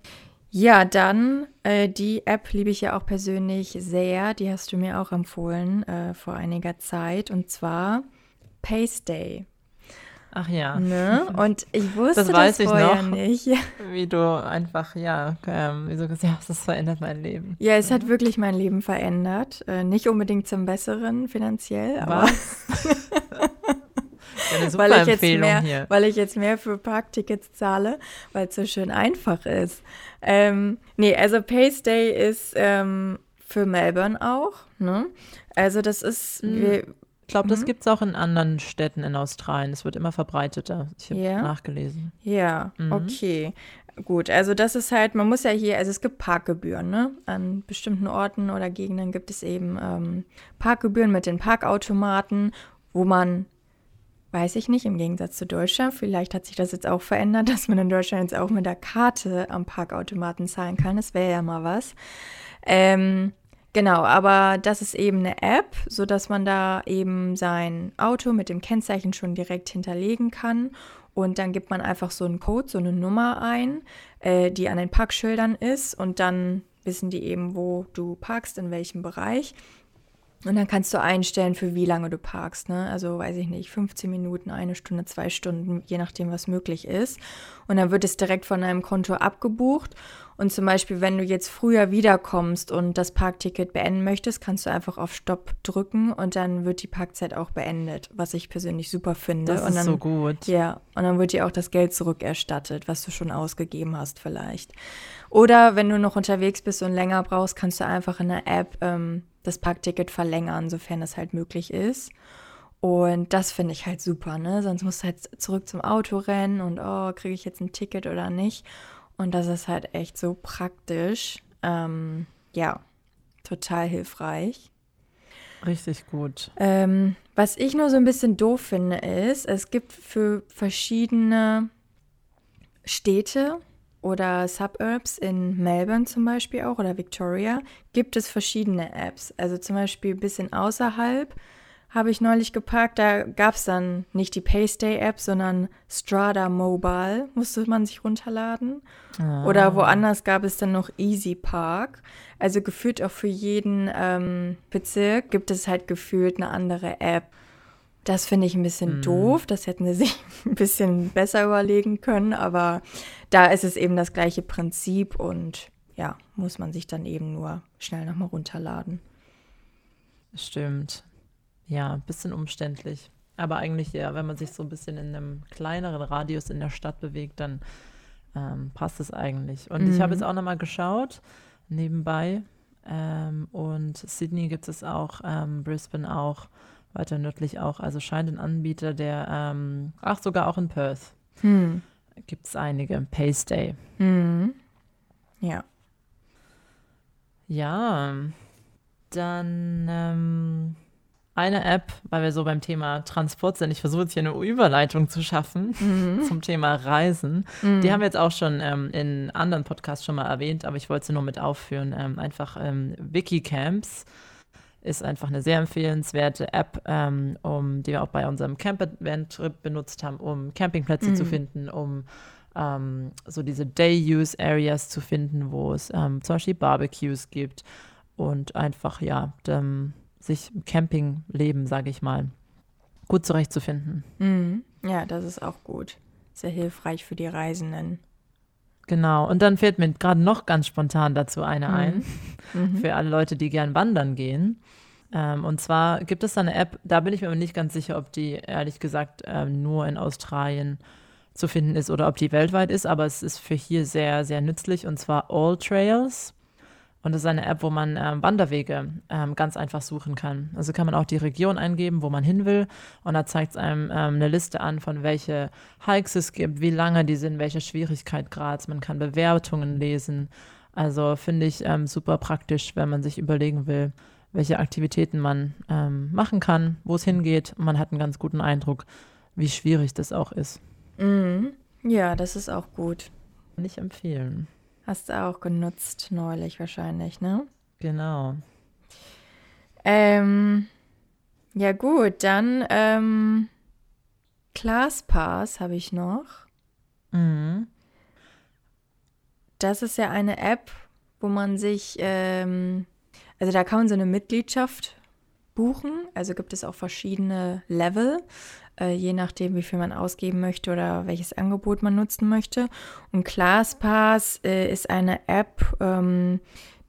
ja, dann äh, die App liebe ich ja auch persönlich sehr. Die hast du mir auch empfohlen äh, vor einiger Zeit und zwar Paystay. Ach ja. Ne? <laughs> Und ich wusste das, das vorher ich noch, nicht. <laughs> Wie du einfach, ja, ähm, wie so gesagt, ja, das verändert mein Leben. Ja, es hat wirklich mein Leben verändert. Äh, nicht unbedingt zum Besseren finanziell, aber. <laughs> weil, ich jetzt mehr, hier. weil ich jetzt mehr für Parktickets zahle, weil es so schön einfach ist. Ähm, nee, also Paystay ist ähm, für Melbourne auch. Ne? Also das ist, mhm. wir, ich glaube, das mhm. gibt es auch in anderen Städten in Australien. Es wird immer verbreiteter. Ich habe ja. nachgelesen. Ja, mhm. okay. Gut, also das ist halt, man muss ja hier, also es gibt Parkgebühren, ne? An bestimmten Orten oder Gegenden gibt es eben ähm, Parkgebühren mit den Parkautomaten, wo man, weiß ich nicht, im Gegensatz zu Deutschland, vielleicht hat sich das jetzt auch verändert, <laughs> dass man in Deutschland jetzt auch mit der Karte am Parkautomaten zahlen kann. Das wäre ja mal was. Ähm, Genau, aber das ist eben eine App, sodass man da eben sein Auto mit dem Kennzeichen schon direkt hinterlegen kann. Und dann gibt man einfach so einen Code, so eine Nummer ein, äh, die an den Parkschildern ist. Und dann wissen die eben, wo du parkst, in welchem Bereich. Und dann kannst du einstellen, für wie lange du parkst. Ne? Also weiß ich nicht, 15 Minuten, eine Stunde, zwei Stunden, je nachdem, was möglich ist. Und dann wird es direkt von deinem Konto abgebucht. Und zum Beispiel, wenn du jetzt früher wiederkommst und das Parkticket beenden möchtest, kannst du einfach auf Stopp drücken und dann wird die Parkzeit auch beendet, was ich persönlich super finde. Das und dann, ist so gut. Ja, und dann wird dir auch das Geld zurückerstattet, was du schon ausgegeben hast vielleicht. Oder wenn du noch unterwegs bist und länger brauchst, kannst du einfach in der App ähm, das Parkticket verlängern, sofern das halt möglich ist. Und das finde ich halt super, ne? Sonst musst du halt zurück zum Auto rennen und oh, kriege ich jetzt ein Ticket oder nicht? Und das ist halt echt so praktisch. Ähm, ja, total hilfreich. Richtig gut. Ähm, was ich nur so ein bisschen doof finde, ist, es gibt für verschiedene Städte oder Suburbs in Melbourne zum Beispiel auch oder Victoria gibt es verschiedene Apps. Also zum Beispiel ein bisschen außerhalb habe ich neulich geparkt. Da gab es dann nicht die Paystay-App, sondern Strada Mobile, musste man sich runterladen. Ah. Oder woanders gab es dann noch Easy Park. Also gefühlt auch für jeden ähm, Bezirk gibt es halt gefühlt eine andere App. Das finde ich ein bisschen mm. doof. Das hätten sie <laughs> sich ein bisschen besser überlegen können. Aber da ist es eben das gleiche Prinzip und ja, muss man sich dann eben nur schnell nochmal runterladen. Stimmt. Ja, ein bisschen umständlich. Aber eigentlich, ja, wenn man sich so ein bisschen in einem kleineren Radius in der Stadt bewegt, dann ähm, passt es eigentlich. Und mhm. ich habe jetzt auch nochmal geschaut, nebenbei. Ähm, und Sydney gibt es auch, ähm, Brisbane auch, weiter nördlich auch. Also scheint ein Anbieter, der, ähm, ach, sogar auch in Perth. Mhm. Gibt es einige. Paystay. Mhm. Ja. Ja, dann ähm, eine App, weil wir so beim Thema Transport sind. Ich versuche jetzt hier eine Überleitung zu schaffen mhm. <laughs> zum Thema Reisen. Mhm. Die haben wir jetzt auch schon ähm, in anderen Podcasts schon mal erwähnt, aber ich wollte sie nur mit aufführen. Ähm, einfach ähm, Wikicamps ist einfach eine sehr empfehlenswerte App, ähm, um, die wir auch bei unserem Camp-Event-Trip benutzt haben, um Campingplätze mhm. zu finden, um ähm, so diese Day-Use-Areas zu finden, wo es ähm, zum Beispiel Barbecues gibt und einfach, ja, dem, sich im Campingleben, sage ich mal, gut zurechtzufinden. Mhm. Ja, das ist auch gut. Sehr hilfreich für die Reisenden. Genau, und dann fällt mir gerade noch ganz spontan dazu eine mhm. ein, mhm. für alle Leute, die gern wandern gehen. Ähm, und zwar gibt es da eine App, da bin ich mir aber nicht ganz sicher, ob die ehrlich gesagt ähm, nur in Australien zu finden ist oder ob die weltweit ist, aber es ist für hier sehr, sehr nützlich und zwar All Trails. Und das ist eine App, wo man ähm, Wanderwege ähm, ganz einfach suchen kann. Also kann man auch die Region eingeben, wo man hin will. Und da zeigt es einem ähm, eine Liste an, von welche Hikes es gibt, wie lange die sind, welche Schwierigkeitsgrads. Man kann Bewertungen lesen. Also finde ich ähm, super praktisch, wenn man sich überlegen will, welche Aktivitäten man ähm, machen kann, wo es hingeht. Und man hat einen ganz guten Eindruck, wie schwierig das auch ist. Mhm. Ja, das ist auch gut. Nicht empfehlen. Hast du auch genutzt neulich wahrscheinlich, ne? Genau. Ähm, ja gut, dann ähm, ClassPass habe ich noch. Mhm. Das ist ja eine App, wo man sich, ähm, also da kann man so eine Mitgliedschaft buchen. Also gibt es auch verschiedene Level äh, je nachdem, wie viel man ausgeben möchte oder welches Angebot man nutzen möchte. Und ClassPass äh, ist eine App, ähm,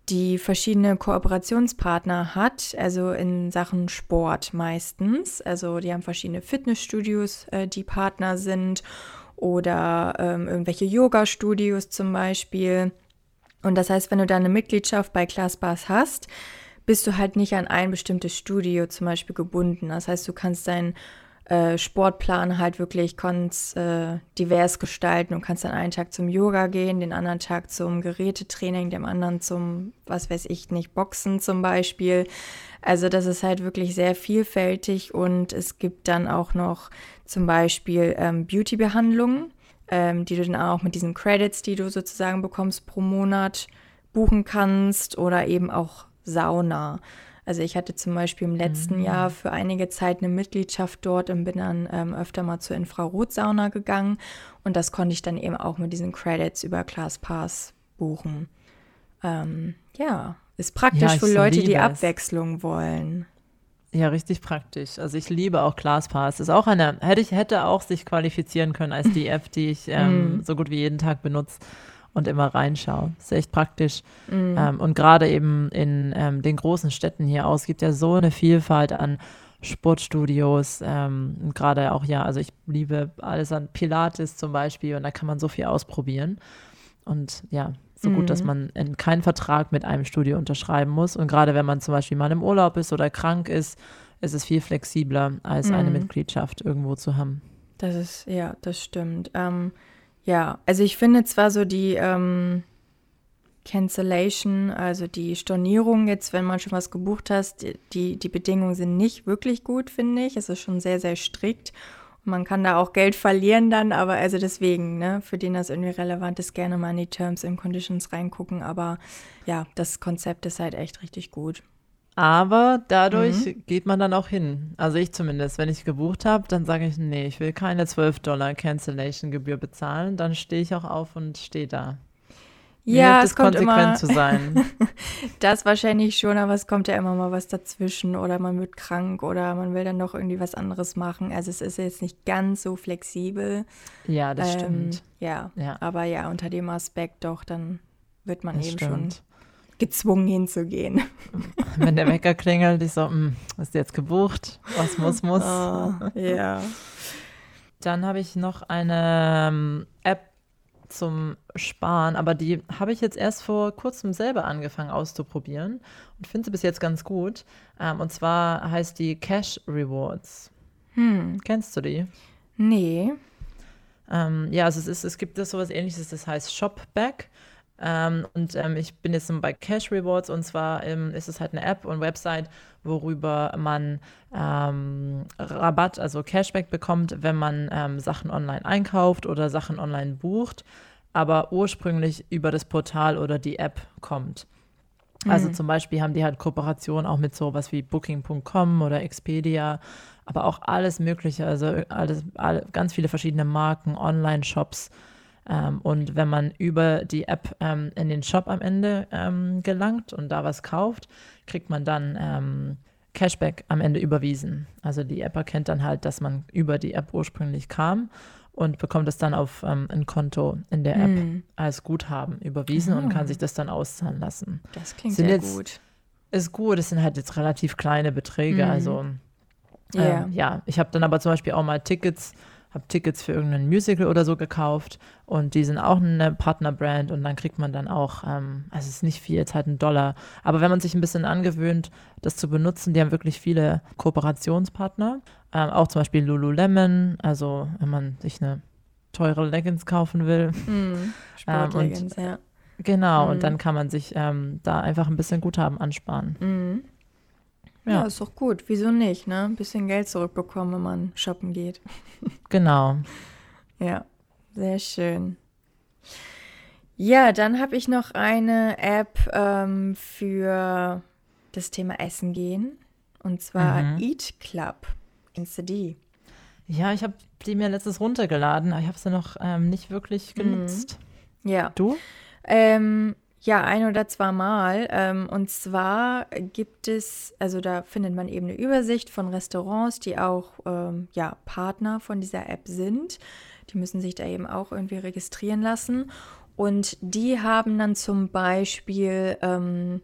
die verschiedene Kooperationspartner hat, also in Sachen Sport meistens. Also die haben verschiedene Fitnessstudios, äh, die Partner sind oder ähm, irgendwelche Yoga-Studios zum Beispiel. Und das heißt, wenn du da eine Mitgliedschaft bei ClassPass hast, bist du halt nicht an ein bestimmtes Studio zum Beispiel gebunden. Das heißt, du kannst dein äh, Sportplan halt wirklich ganz äh, divers gestalten und kannst dann einen Tag zum Yoga gehen, den anderen Tag zum Gerätetraining, dem anderen zum, was weiß ich nicht, Boxen zum Beispiel. Also das ist halt wirklich sehr vielfältig und es gibt dann auch noch zum Beispiel ähm, Beauty-Behandlungen, ähm, die du dann auch mit diesen Credits, die du sozusagen bekommst pro Monat, buchen kannst oder eben auch Sauna. Also ich hatte zum Beispiel im letzten mhm. Jahr für einige Zeit eine Mitgliedschaft dort und bin dann ähm, öfter mal zur Infrarotsauna gegangen und das konnte ich dann eben auch mit diesen Credits über ClassPass buchen. Ähm, ja, ist praktisch ja, für Leute, die Abwechslung wollen. Ja, richtig praktisch. Also ich liebe auch ClassPass. Ist auch eine, hätte ich hätte auch sich qualifizieren können als die App, die ich ähm, mm. so gut wie jeden Tag benutze und immer reinschaue. ist echt praktisch. Mhm. Ähm, und gerade eben in ähm, den großen Städten hier aus gibt ja so eine Vielfalt an Sportstudios. Ähm, gerade auch, ja, also ich liebe alles an Pilates zum Beispiel und da kann man so viel ausprobieren. Und ja, so mhm. gut, dass mhm. man keinen Vertrag mit einem Studio unterschreiben muss. Und gerade wenn man zum Beispiel mal im Urlaub ist oder krank ist, ist es viel flexibler, als mhm. eine Mitgliedschaft irgendwo zu haben. Das ist, ja, das stimmt. Ähm, ja, also ich finde zwar so die ähm, Cancellation, also die Stornierung jetzt, wenn man schon was gebucht hast, die, die Bedingungen sind nicht wirklich gut, finde ich. Es ist schon sehr, sehr strikt. Man kann da auch Geld verlieren dann, aber also deswegen, ne, für den das irgendwie relevant ist, gerne mal in die Terms and Conditions reingucken. Aber ja, das Konzept ist halt echt richtig gut. Aber dadurch mhm. geht man dann auch hin. Also ich zumindest, wenn ich gebucht habe, dann sage ich, nee, ich will keine 12 Dollar Cancellation-Gebühr bezahlen. Dann stehe ich auch auf und stehe da. Ja, es kommt konsequent immer, zu sein. <laughs> das wahrscheinlich schon, aber es kommt ja immer mal was dazwischen oder man wird krank oder man will dann doch irgendwie was anderes machen. Also es ist jetzt nicht ganz so flexibel. Ja, das ähm, stimmt. Ja, ja, aber ja, unter dem Aspekt doch, dann wird man das eben stimmt. schon gezwungen hinzugehen. <laughs> Wenn der Wecker klingelt, ich so, hm, ist jetzt gebucht? Was muss, <laughs> muss? Oh, ja. Dann habe ich noch eine ähm, App zum Sparen, aber die habe ich jetzt erst vor kurzem selber angefangen auszuprobieren und finde sie bis jetzt ganz gut. Ähm, und zwar heißt die Cash Rewards. Hm. Kennst du die? Nee. Ähm, ja, also es, ist, es gibt das sowas ähnliches, das heißt Shopback. Ähm, und ähm, ich bin jetzt bei Cash Rewards und zwar ähm, ist es halt eine App und Website, worüber man ähm, Rabatt, also Cashback bekommt, wenn man ähm, Sachen online einkauft oder Sachen online bucht, aber ursprünglich über das Portal oder die App kommt. Also mhm. zum Beispiel haben die halt Kooperationen auch mit sowas wie Booking.com oder Expedia, aber auch alles Mögliche, also alles, alle, ganz viele verschiedene Marken, Online-Shops ähm, und wenn man über die App ähm, in den Shop am Ende ähm, gelangt und da was kauft, kriegt man dann ähm, Cashback am Ende überwiesen. Also die App erkennt dann halt, dass man über die App ursprünglich kam und bekommt es dann auf ähm, ein Konto in der App mm. als Guthaben überwiesen oh. und kann ah. sich das dann auszahlen lassen. Das klingt sind sehr jetzt, gut. Ist gut, es sind halt jetzt relativ kleine Beträge, mm. also yeah. ja, ich habe dann aber zum Beispiel auch mal Tickets habe Tickets für irgendein Musical oder so gekauft und die sind auch eine Partnerbrand und dann kriegt man dann auch, ähm, also es ist nicht viel, jetzt halt ein Dollar, aber wenn man sich ein bisschen angewöhnt, das zu benutzen, die haben wirklich viele Kooperationspartner, ähm, auch zum Beispiel Lululemon, also wenn man sich eine teure Leggings kaufen will. Mm, <laughs> Sportleggings, ähm, ja. Genau, mm. und dann kann man sich ähm, da einfach ein bisschen Guthaben ansparen. Mm. Ja. ja, ist doch gut. Wieso nicht, ne? Ein bisschen Geld zurückbekommen, wenn man shoppen geht. <laughs> Genau. ja, sehr schön. Ja, dann habe ich noch eine App ähm, für das Thema Essen gehen. Und zwar mhm. Eat Club. Kennst du die? Ja, ich habe die mir letztes runtergeladen, aber ich habe sie noch ähm, nicht wirklich mhm. genutzt. Mhm. Ja. Du? Ähm, ja, ein oder zweimal. Ähm, und zwar gibt es, also da findet man eben eine Übersicht von Restaurants, die auch ähm, ja, Partner von dieser App sind. Die müssen sich da eben auch irgendwie registrieren lassen. Und die haben dann zum Beispiel ähm,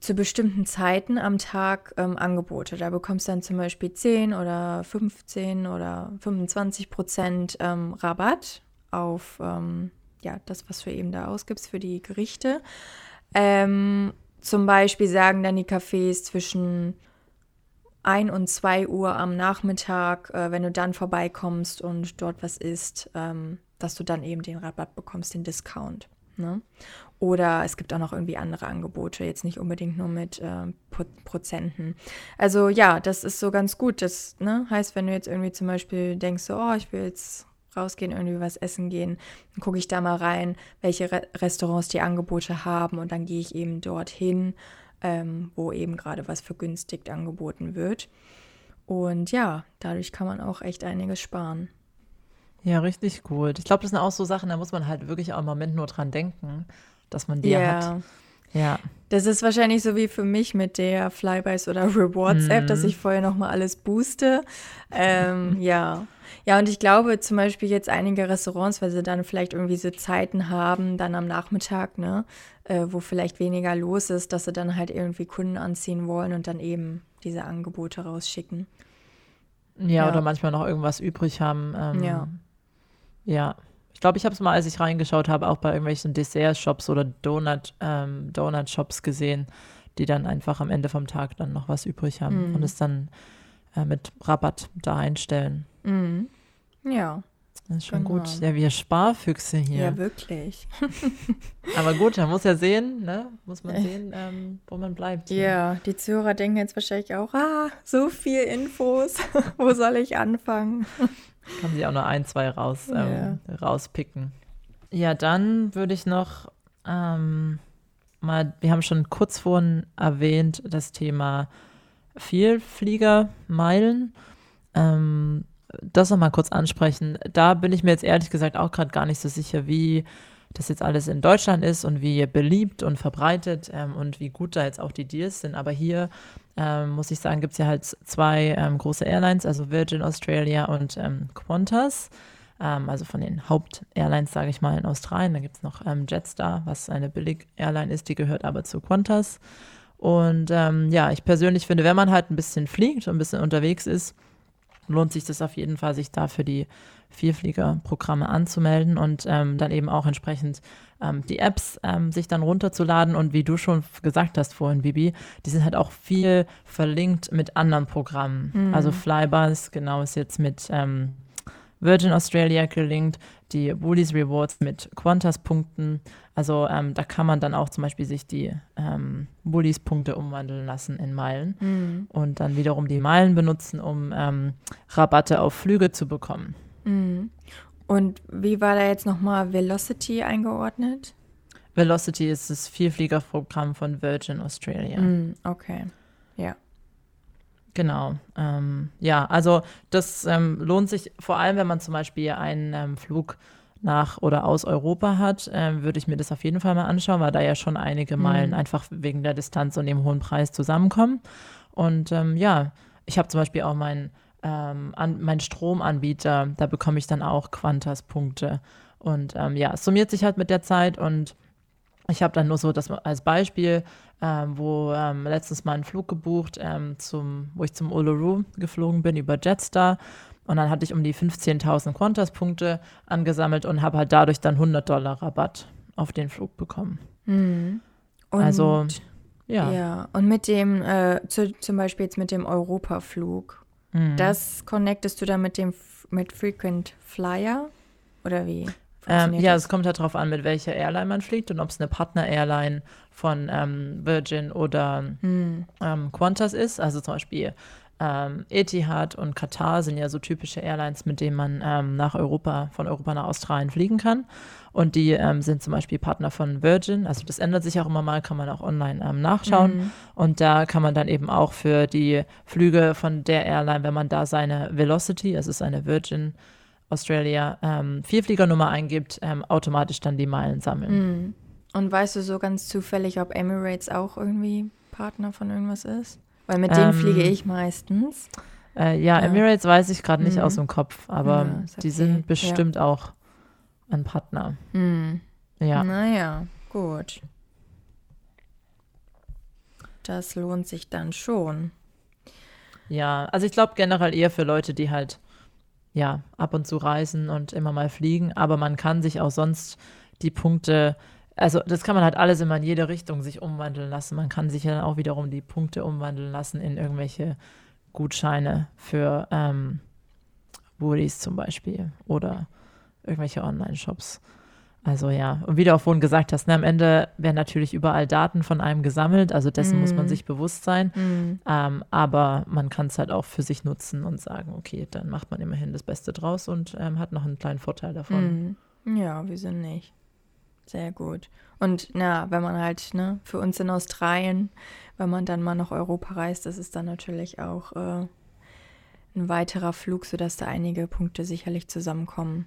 zu bestimmten Zeiten am Tag ähm, Angebote. Da bekommst du dann zum Beispiel 10 oder 15 oder 25 Prozent ähm, Rabatt auf ähm, ja, das, was du eben da ausgibst für die Gerichte. Ähm, zum Beispiel sagen dann die Cafés zwischen 1 und 2 Uhr am Nachmittag, äh, wenn du dann vorbeikommst und dort was isst, ähm, dass du dann eben den Rabatt bekommst, den Discount. Ne? Oder es gibt auch noch irgendwie andere Angebote, jetzt nicht unbedingt nur mit äh, Prozenten. Also ja, das ist so ganz gut. Das ne, heißt, wenn du jetzt irgendwie zum Beispiel denkst, so, oh, ich will jetzt rausgehen, irgendwie was essen gehen, dann gucke ich da mal rein, welche Re Restaurants die Angebote haben und dann gehe ich eben dorthin, ähm, wo eben gerade was vergünstigt angeboten wird. Und ja, dadurch kann man auch echt einiges sparen. Ja, richtig gut. Ich glaube, das sind auch so Sachen, da muss man halt wirklich auch im Moment nur dran denken, dass man die yeah. hat. Ja. Das ist wahrscheinlich so wie für mich mit der Flybys oder Rewards App, mm. dass mhm. ich vorher nochmal alles booste. Ähm, ja. Ja, und ich glaube zum Beispiel jetzt einige Restaurants, weil sie dann vielleicht irgendwie so Zeiten haben, dann am Nachmittag, ne, äh, wo vielleicht weniger los ist, dass sie dann halt irgendwie Kunden anziehen wollen und dann eben diese Angebote rausschicken. Ja, ja. oder manchmal noch irgendwas übrig haben. Ähm, ja. Ja. Ich glaube, ich habe es mal, als ich reingeschaut habe, auch bei irgendwelchen Dessert-Shops oder Donut, ähm, Donut-Shops gesehen, die dann einfach am Ende vom Tag dann noch was übrig haben mm. und es dann äh, mit Rabatt da einstellen. Mhm. Ja. Das ist schon genau. gut. Ja, wir Sparfüchse hier. Ja, wirklich. <laughs> Aber gut, man muss ja sehen, ne? Muss man sehen, ähm, wo man bleibt. Hier. Ja, die Zuhörer denken jetzt wahrscheinlich auch, ah, so viel Infos. <laughs> wo soll ich anfangen? <laughs> Kann sie auch nur ein, zwei raus, ähm, ja. rauspicken. Ja, dann würde ich noch ähm, mal, wir haben schon kurz vorhin erwähnt, das Thema Vielfliegermeilen. Ähm, das nochmal kurz ansprechen. Da bin ich mir jetzt ehrlich gesagt auch gerade gar nicht so sicher, wie das jetzt alles in Deutschland ist und wie beliebt und verbreitet ähm, und wie gut da jetzt auch die Deals sind. Aber hier ähm, muss ich sagen, gibt es ja halt zwei ähm, große Airlines, also Virgin Australia und ähm, Qantas. Ähm, also von den Haupt-Airlines, sage ich mal, in Australien. Da gibt es noch ähm, Jetstar, was eine Billig-Airline ist, die gehört aber zu Qantas. Und ja, ich persönlich finde, wenn man halt ein bisschen fliegt und ein bisschen unterwegs ist, lohnt sich das auf jeden Fall, sich da für die Vierfliegerprogramme anzumelden und ähm, dann eben auch entsprechend ähm, die Apps ähm, sich dann runterzuladen. Und wie du schon gesagt hast vorhin, Bibi, die sind halt auch viel verlinkt mit anderen Programmen. Mhm. Also Flybus, genau, ist jetzt mit ähm, Virgin Australia gelinkt, die Woolies Rewards mit Qantas-Punkten. Also ähm, da kann man dann auch zum Beispiel sich die ähm, Woolies-Punkte umwandeln lassen in Meilen mhm. und dann wiederum die Meilen benutzen, um ähm, Rabatte auf Flüge zu bekommen. Mhm. Und wie war da jetzt nochmal Velocity eingeordnet? Velocity ist das Vielfliegerprogramm von Virgin Australia. Mhm, okay, ja. Genau. Ähm, ja, also das ähm, lohnt sich vor allem, wenn man zum Beispiel einen ähm, Flug nach oder aus Europa hat, äh, würde ich mir das auf jeden Fall mal anschauen, weil da ja schon einige Meilen mhm. einfach wegen der Distanz und dem hohen Preis zusammenkommen. Und ähm, ja, ich habe zum Beispiel auch meinen ähm, mein Stromanbieter, da bekomme ich dann auch Quantas-Punkte. Und ähm, ja, es summiert sich halt mit der Zeit und ich habe dann nur so das als Beispiel, ähm, wo ähm, letztens mal einen Flug gebucht, ähm, zum, wo ich zum Uluru geflogen bin über Jetstar. Und dann hatte ich um die 15.000 Qantas-Punkte angesammelt und habe halt dadurch dann 100 Dollar Rabatt auf den Flug bekommen. Mhm. also, ja. Ja, und mit dem, äh, zu, zum Beispiel jetzt mit dem Europaflug, mhm. das connectest du dann mit dem mit Frequent Flyer oder wie? Ähm, ja, es kommt halt darauf an, mit welcher Airline man fliegt und ob es eine Partner-Airline von ähm, Virgin oder hm. ähm, Qantas ist. Also zum Beispiel ähm, Etihad und Qatar sind ja so typische Airlines, mit denen man ähm, nach Europa, von Europa nach Australien fliegen kann. Und die ähm, sind zum Beispiel Partner von Virgin. Also das ändert sich auch immer mal, kann man auch online ähm, nachschauen. Mhm. Und da kann man dann eben auch für die Flüge von der Airline, wenn man da seine Velocity, also seine Virgin Australia ähm, Vierfliegernummer eingibt, ähm, automatisch dann die Meilen sammeln. Mhm. Und weißt du so ganz zufällig, ob Emirates auch irgendwie Partner von irgendwas ist? Weil mit denen fliege ähm, ich meistens. Äh, ja, ja, Emirates weiß ich gerade nicht mhm. aus dem Kopf, aber ja, okay. die sind bestimmt ja. auch ein Partner. Mhm. Ja. Naja, gut. Das lohnt sich dann schon. Ja, also ich glaube generell eher für Leute, die halt ja, ab und zu reisen und immer mal fliegen, aber man kann sich auch sonst die Punkte, also das kann man halt alles immer in jede Richtung sich umwandeln lassen. Man kann sich ja dann auch wiederum die Punkte umwandeln lassen in irgendwelche Gutscheine für ähm, Woodies zum Beispiel oder irgendwelche Online-Shops. Also ja, und wie du auch vorhin gesagt hast, ne, am Ende werden natürlich überall Daten von einem gesammelt, also dessen mm. muss man mhm. sich bewusst sein. Mm. Ähm, aber man kann es halt auch für sich nutzen und sagen, okay, dann macht man immerhin das Beste draus und ähm, hat noch einen kleinen Vorteil davon. Mm. Ja, wieso nicht? Sehr gut. Und na, wenn man halt, ne, für uns in Australien, wenn man dann mal nach Europa reist, das ist dann natürlich auch äh, ein weiterer Flug, sodass da einige Punkte sicherlich zusammenkommen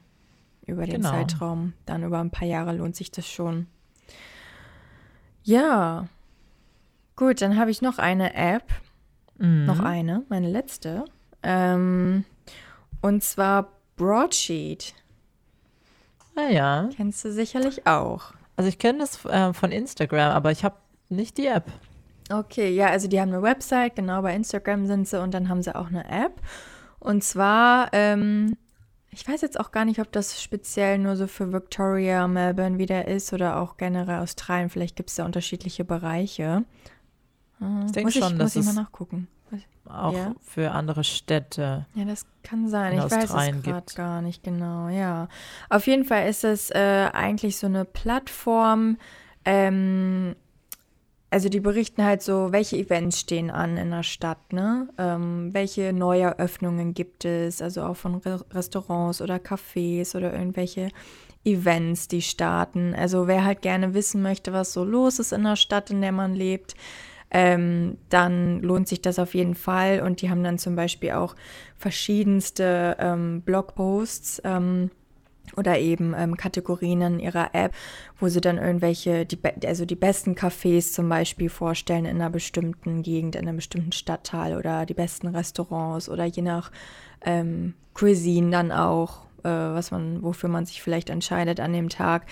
über den genau. Zeitraum. Dann über ein paar Jahre lohnt sich das schon. Ja. Gut, dann habe ich noch eine App. Mhm. Noch eine, meine letzte. Ähm, und zwar Broadsheet. Ah ja. Kennst du sicherlich auch. Also ich kenne das äh, von Instagram, aber ich habe nicht die App. Okay, ja, also die haben eine Website, genau bei Instagram sind sie und dann haben sie auch eine App. Und zwar ähm, ich weiß jetzt auch gar nicht, ob das speziell nur so für Victoria, Melbourne wieder ist oder auch generell Australien. Vielleicht gibt es da unterschiedliche Bereiche. Ich denke schon, ich, dass muss ich mal nachgucken. Auch ja? für andere Städte. Ja, das kann sein. Ich weiß es gerade gar nicht genau. Ja, auf jeden Fall ist es äh, eigentlich so eine Plattform. Ähm, also die berichten halt so, welche Events stehen an in der Stadt, ne? Ähm, welche Neueröffnungen gibt es, also auch von Re Restaurants oder Cafés oder irgendwelche Events, die starten. Also wer halt gerne wissen möchte, was so los ist in der Stadt, in der man lebt, ähm, dann lohnt sich das auf jeden Fall. Und die haben dann zum Beispiel auch verschiedenste ähm, Blogposts ähm, oder eben ähm, Kategorien in ihrer App, wo sie dann irgendwelche, die, also die besten Cafés zum Beispiel vorstellen in einer bestimmten Gegend, in einem bestimmten Stadtteil oder die besten Restaurants oder je nach ähm, Cuisine dann auch, äh, was man, wofür man sich vielleicht entscheidet an dem Tag.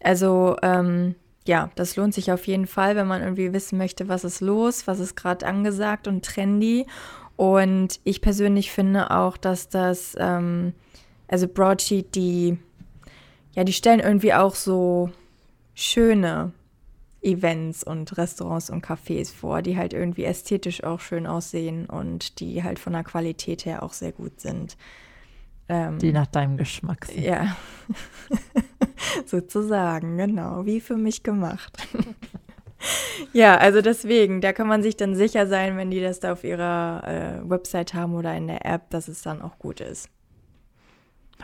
Also ähm, ja, das lohnt sich auf jeden Fall, wenn man irgendwie wissen möchte, was ist los, was ist gerade angesagt und trendy. Und ich persönlich finde auch, dass das, ähm, also Broadsheet, die, ja, die stellen irgendwie auch so schöne Events und Restaurants und Cafés vor, die halt irgendwie ästhetisch auch schön aussehen und die halt von der Qualität her auch sehr gut sind. Ähm, die nach deinem Geschmack sind. Ja, <laughs> sozusagen, genau, wie für mich gemacht. <laughs> ja, also deswegen, da kann man sich dann sicher sein, wenn die das da auf ihrer äh, Website haben oder in der App, dass es dann auch gut ist.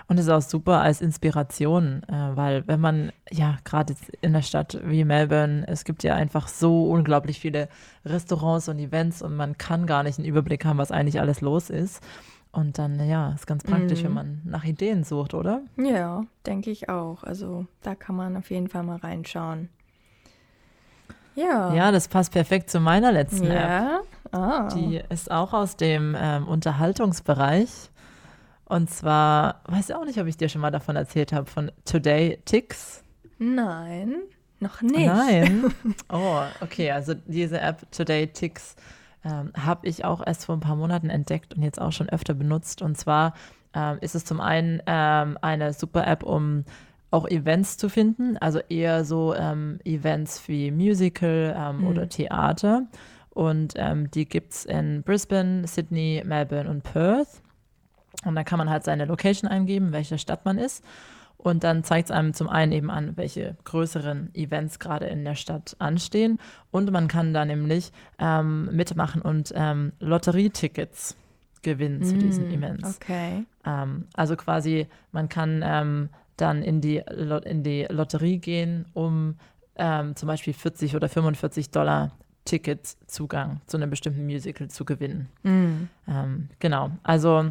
Und es ist auch super als Inspiration, äh, weil wenn man, ja, gerade in der Stadt wie Melbourne, es gibt ja einfach so unglaublich viele Restaurants und Events und man kann gar nicht einen Überblick haben, was eigentlich alles los ist. Und dann, ja, ist ganz praktisch, mm. wenn mhm. man nach Ideen sucht, oder? Ja, denke ich auch. Also da kann man auf jeden Fall mal reinschauen. Ja. Ja, das passt perfekt zu meiner letzten ja? App. Ah. Die ist auch aus dem ähm, Unterhaltungsbereich. Und zwar, weiß ich auch nicht, ob ich dir schon mal davon erzählt habe, von Today Ticks. Nein, noch nicht. Nein. <laughs> Oh, okay, also diese App Today Ticks ähm, habe ich auch erst vor ein paar Monaten entdeckt und jetzt auch schon öfter benutzt. Und zwar ähm, ist es zum einen ähm, eine super App, um auch Events zu finden, also eher so ähm, Events wie Musical ähm, mhm. oder Theater. Und ähm, die gibt es in Brisbane, Sydney, Melbourne und Perth. Und da kann man halt seine Location eingeben, welche Stadt man ist. Und dann zeigt es einem zum einen eben an, welche größeren Events gerade in der Stadt anstehen. Und man kann da nämlich ähm, mitmachen und ähm, Lotterietickets gewinnen mm, zu diesen mm, Events. Okay. Ähm, also quasi, man kann ähm, dann in die, in die Lotterie gehen, um ähm, zum Beispiel 40 oder 45 Dollar Ticketzugang zu einem bestimmten Musical zu gewinnen. Mm. genau. Also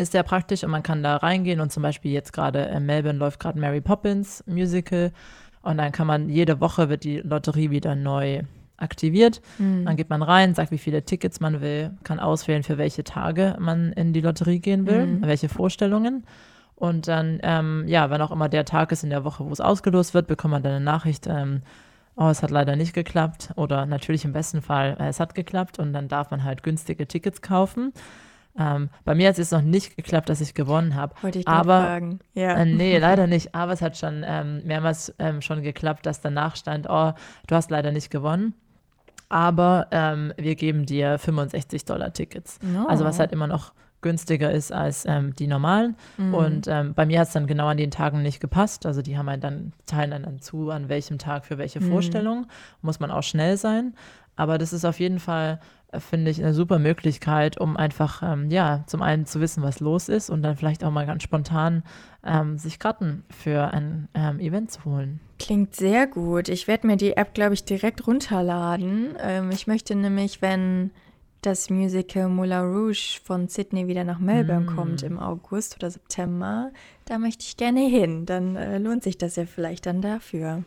ist sehr praktisch und man kann da reingehen und zum Beispiel jetzt gerade in Melbourne läuft gerade Mary Poppins Musical und dann kann man jede Woche wird die Lotterie wieder neu aktiviert. Mhm. Dann geht man rein, sagt, wie viele Tickets man will, kann auswählen, für welche Tage man in die Lotterie gehen will, mhm. welche Vorstellungen. Und dann, ähm, ja, wenn auch immer der Tag ist in der Woche, wo es ausgelost wird, bekommt man dann eine Nachricht, ähm, oh, es hat leider nicht geklappt. Oder natürlich im besten Fall, äh, es hat geklappt und dann darf man halt günstige Tickets kaufen. Ähm, bei mir hat es noch nicht geklappt, dass ich gewonnen habe. Wollte ich aber fragen. Ja. Äh, nee, <laughs> leider nicht. Aber es hat schon ähm, mehrmals ähm, schon geklappt, dass danach stand, oh, du hast leider nicht gewonnen. Aber ähm, wir geben dir 65 Dollar Tickets. No. Also was halt immer noch günstiger ist als ähm, die normalen. Mhm. Und ähm, bei mir hat es dann genau an den Tagen nicht gepasst. Also die haben halt dann, teilen dann zu, an welchem Tag für welche mhm. Vorstellung. Muss man auch schnell sein. Aber das ist auf jeden Fall finde ich eine super Möglichkeit, um einfach, ähm, ja, zum einen zu wissen, was los ist und dann vielleicht auch mal ganz spontan ähm, sich Karten für ein ähm, Event zu holen. Klingt sehr gut. Ich werde mir die App, glaube ich, direkt runterladen. Ähm, ich möchte nämlich, wenn das Musical Moulin Rouge von Sydney wieder nach Melbourne mm. kommt im August oder September, da möchte ich gerne hin. Dann äh, lohnt sich das ja vielleicht dann dafür.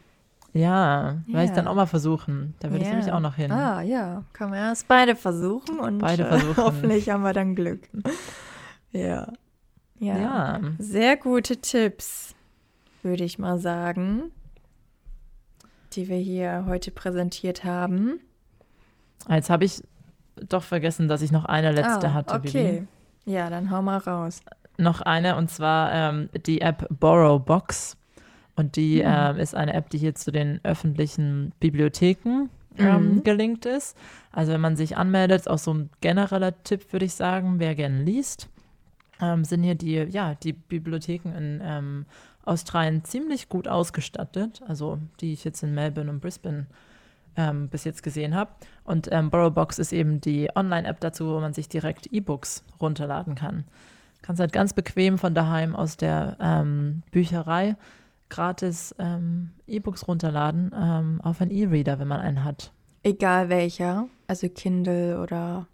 Ja, ja. werde ich dann auch mal versuchen. Da würde ja. ich nämlich auch noch hin. Ah, ja. Können wir erst beide versuchen und beide äh, versuchen. <laughs> hoffentlich haben wir dann Glück. <laughs> ja. ja. Ja. Sehr gute Tipps, würde ich mal sagen, die wir hier heute präsentiert haben. Jetzt habe ich doch vergessen, dass ich noch eine letzte ah, hatte. Okay. Bibi. Ja, dann hau mal raus. Noch eine und zwar ähm, die App Borrow Box. Und die mhm. ähm, ist eine App, die hier zu den öffentlichen Bibliotheken ähm, mhm. gelinkt ist. Also wenn man sich anmeldet, auch so ein genereller Tipp, würde ich sagen, wer gerne liest, ähm, sind hier die, ja, die Bibliotheken in ähm, Australien ziemlich gut ausgestattet. Also die ich jetzt in Melbourne und Brisbane ähm, bis jetzt gesehen habe. Und ähm, Borrowbox ist eben die Online-App dazu, wo man sich direkt E-Books runterladen kann. Kannst halt ganz bequem von daheim aus der ähm, Bücherei gratis ähm, E-Books runterladen ähm, auf einen E-Reader, wenn man einen hat. Egal welcher, also Kindle oder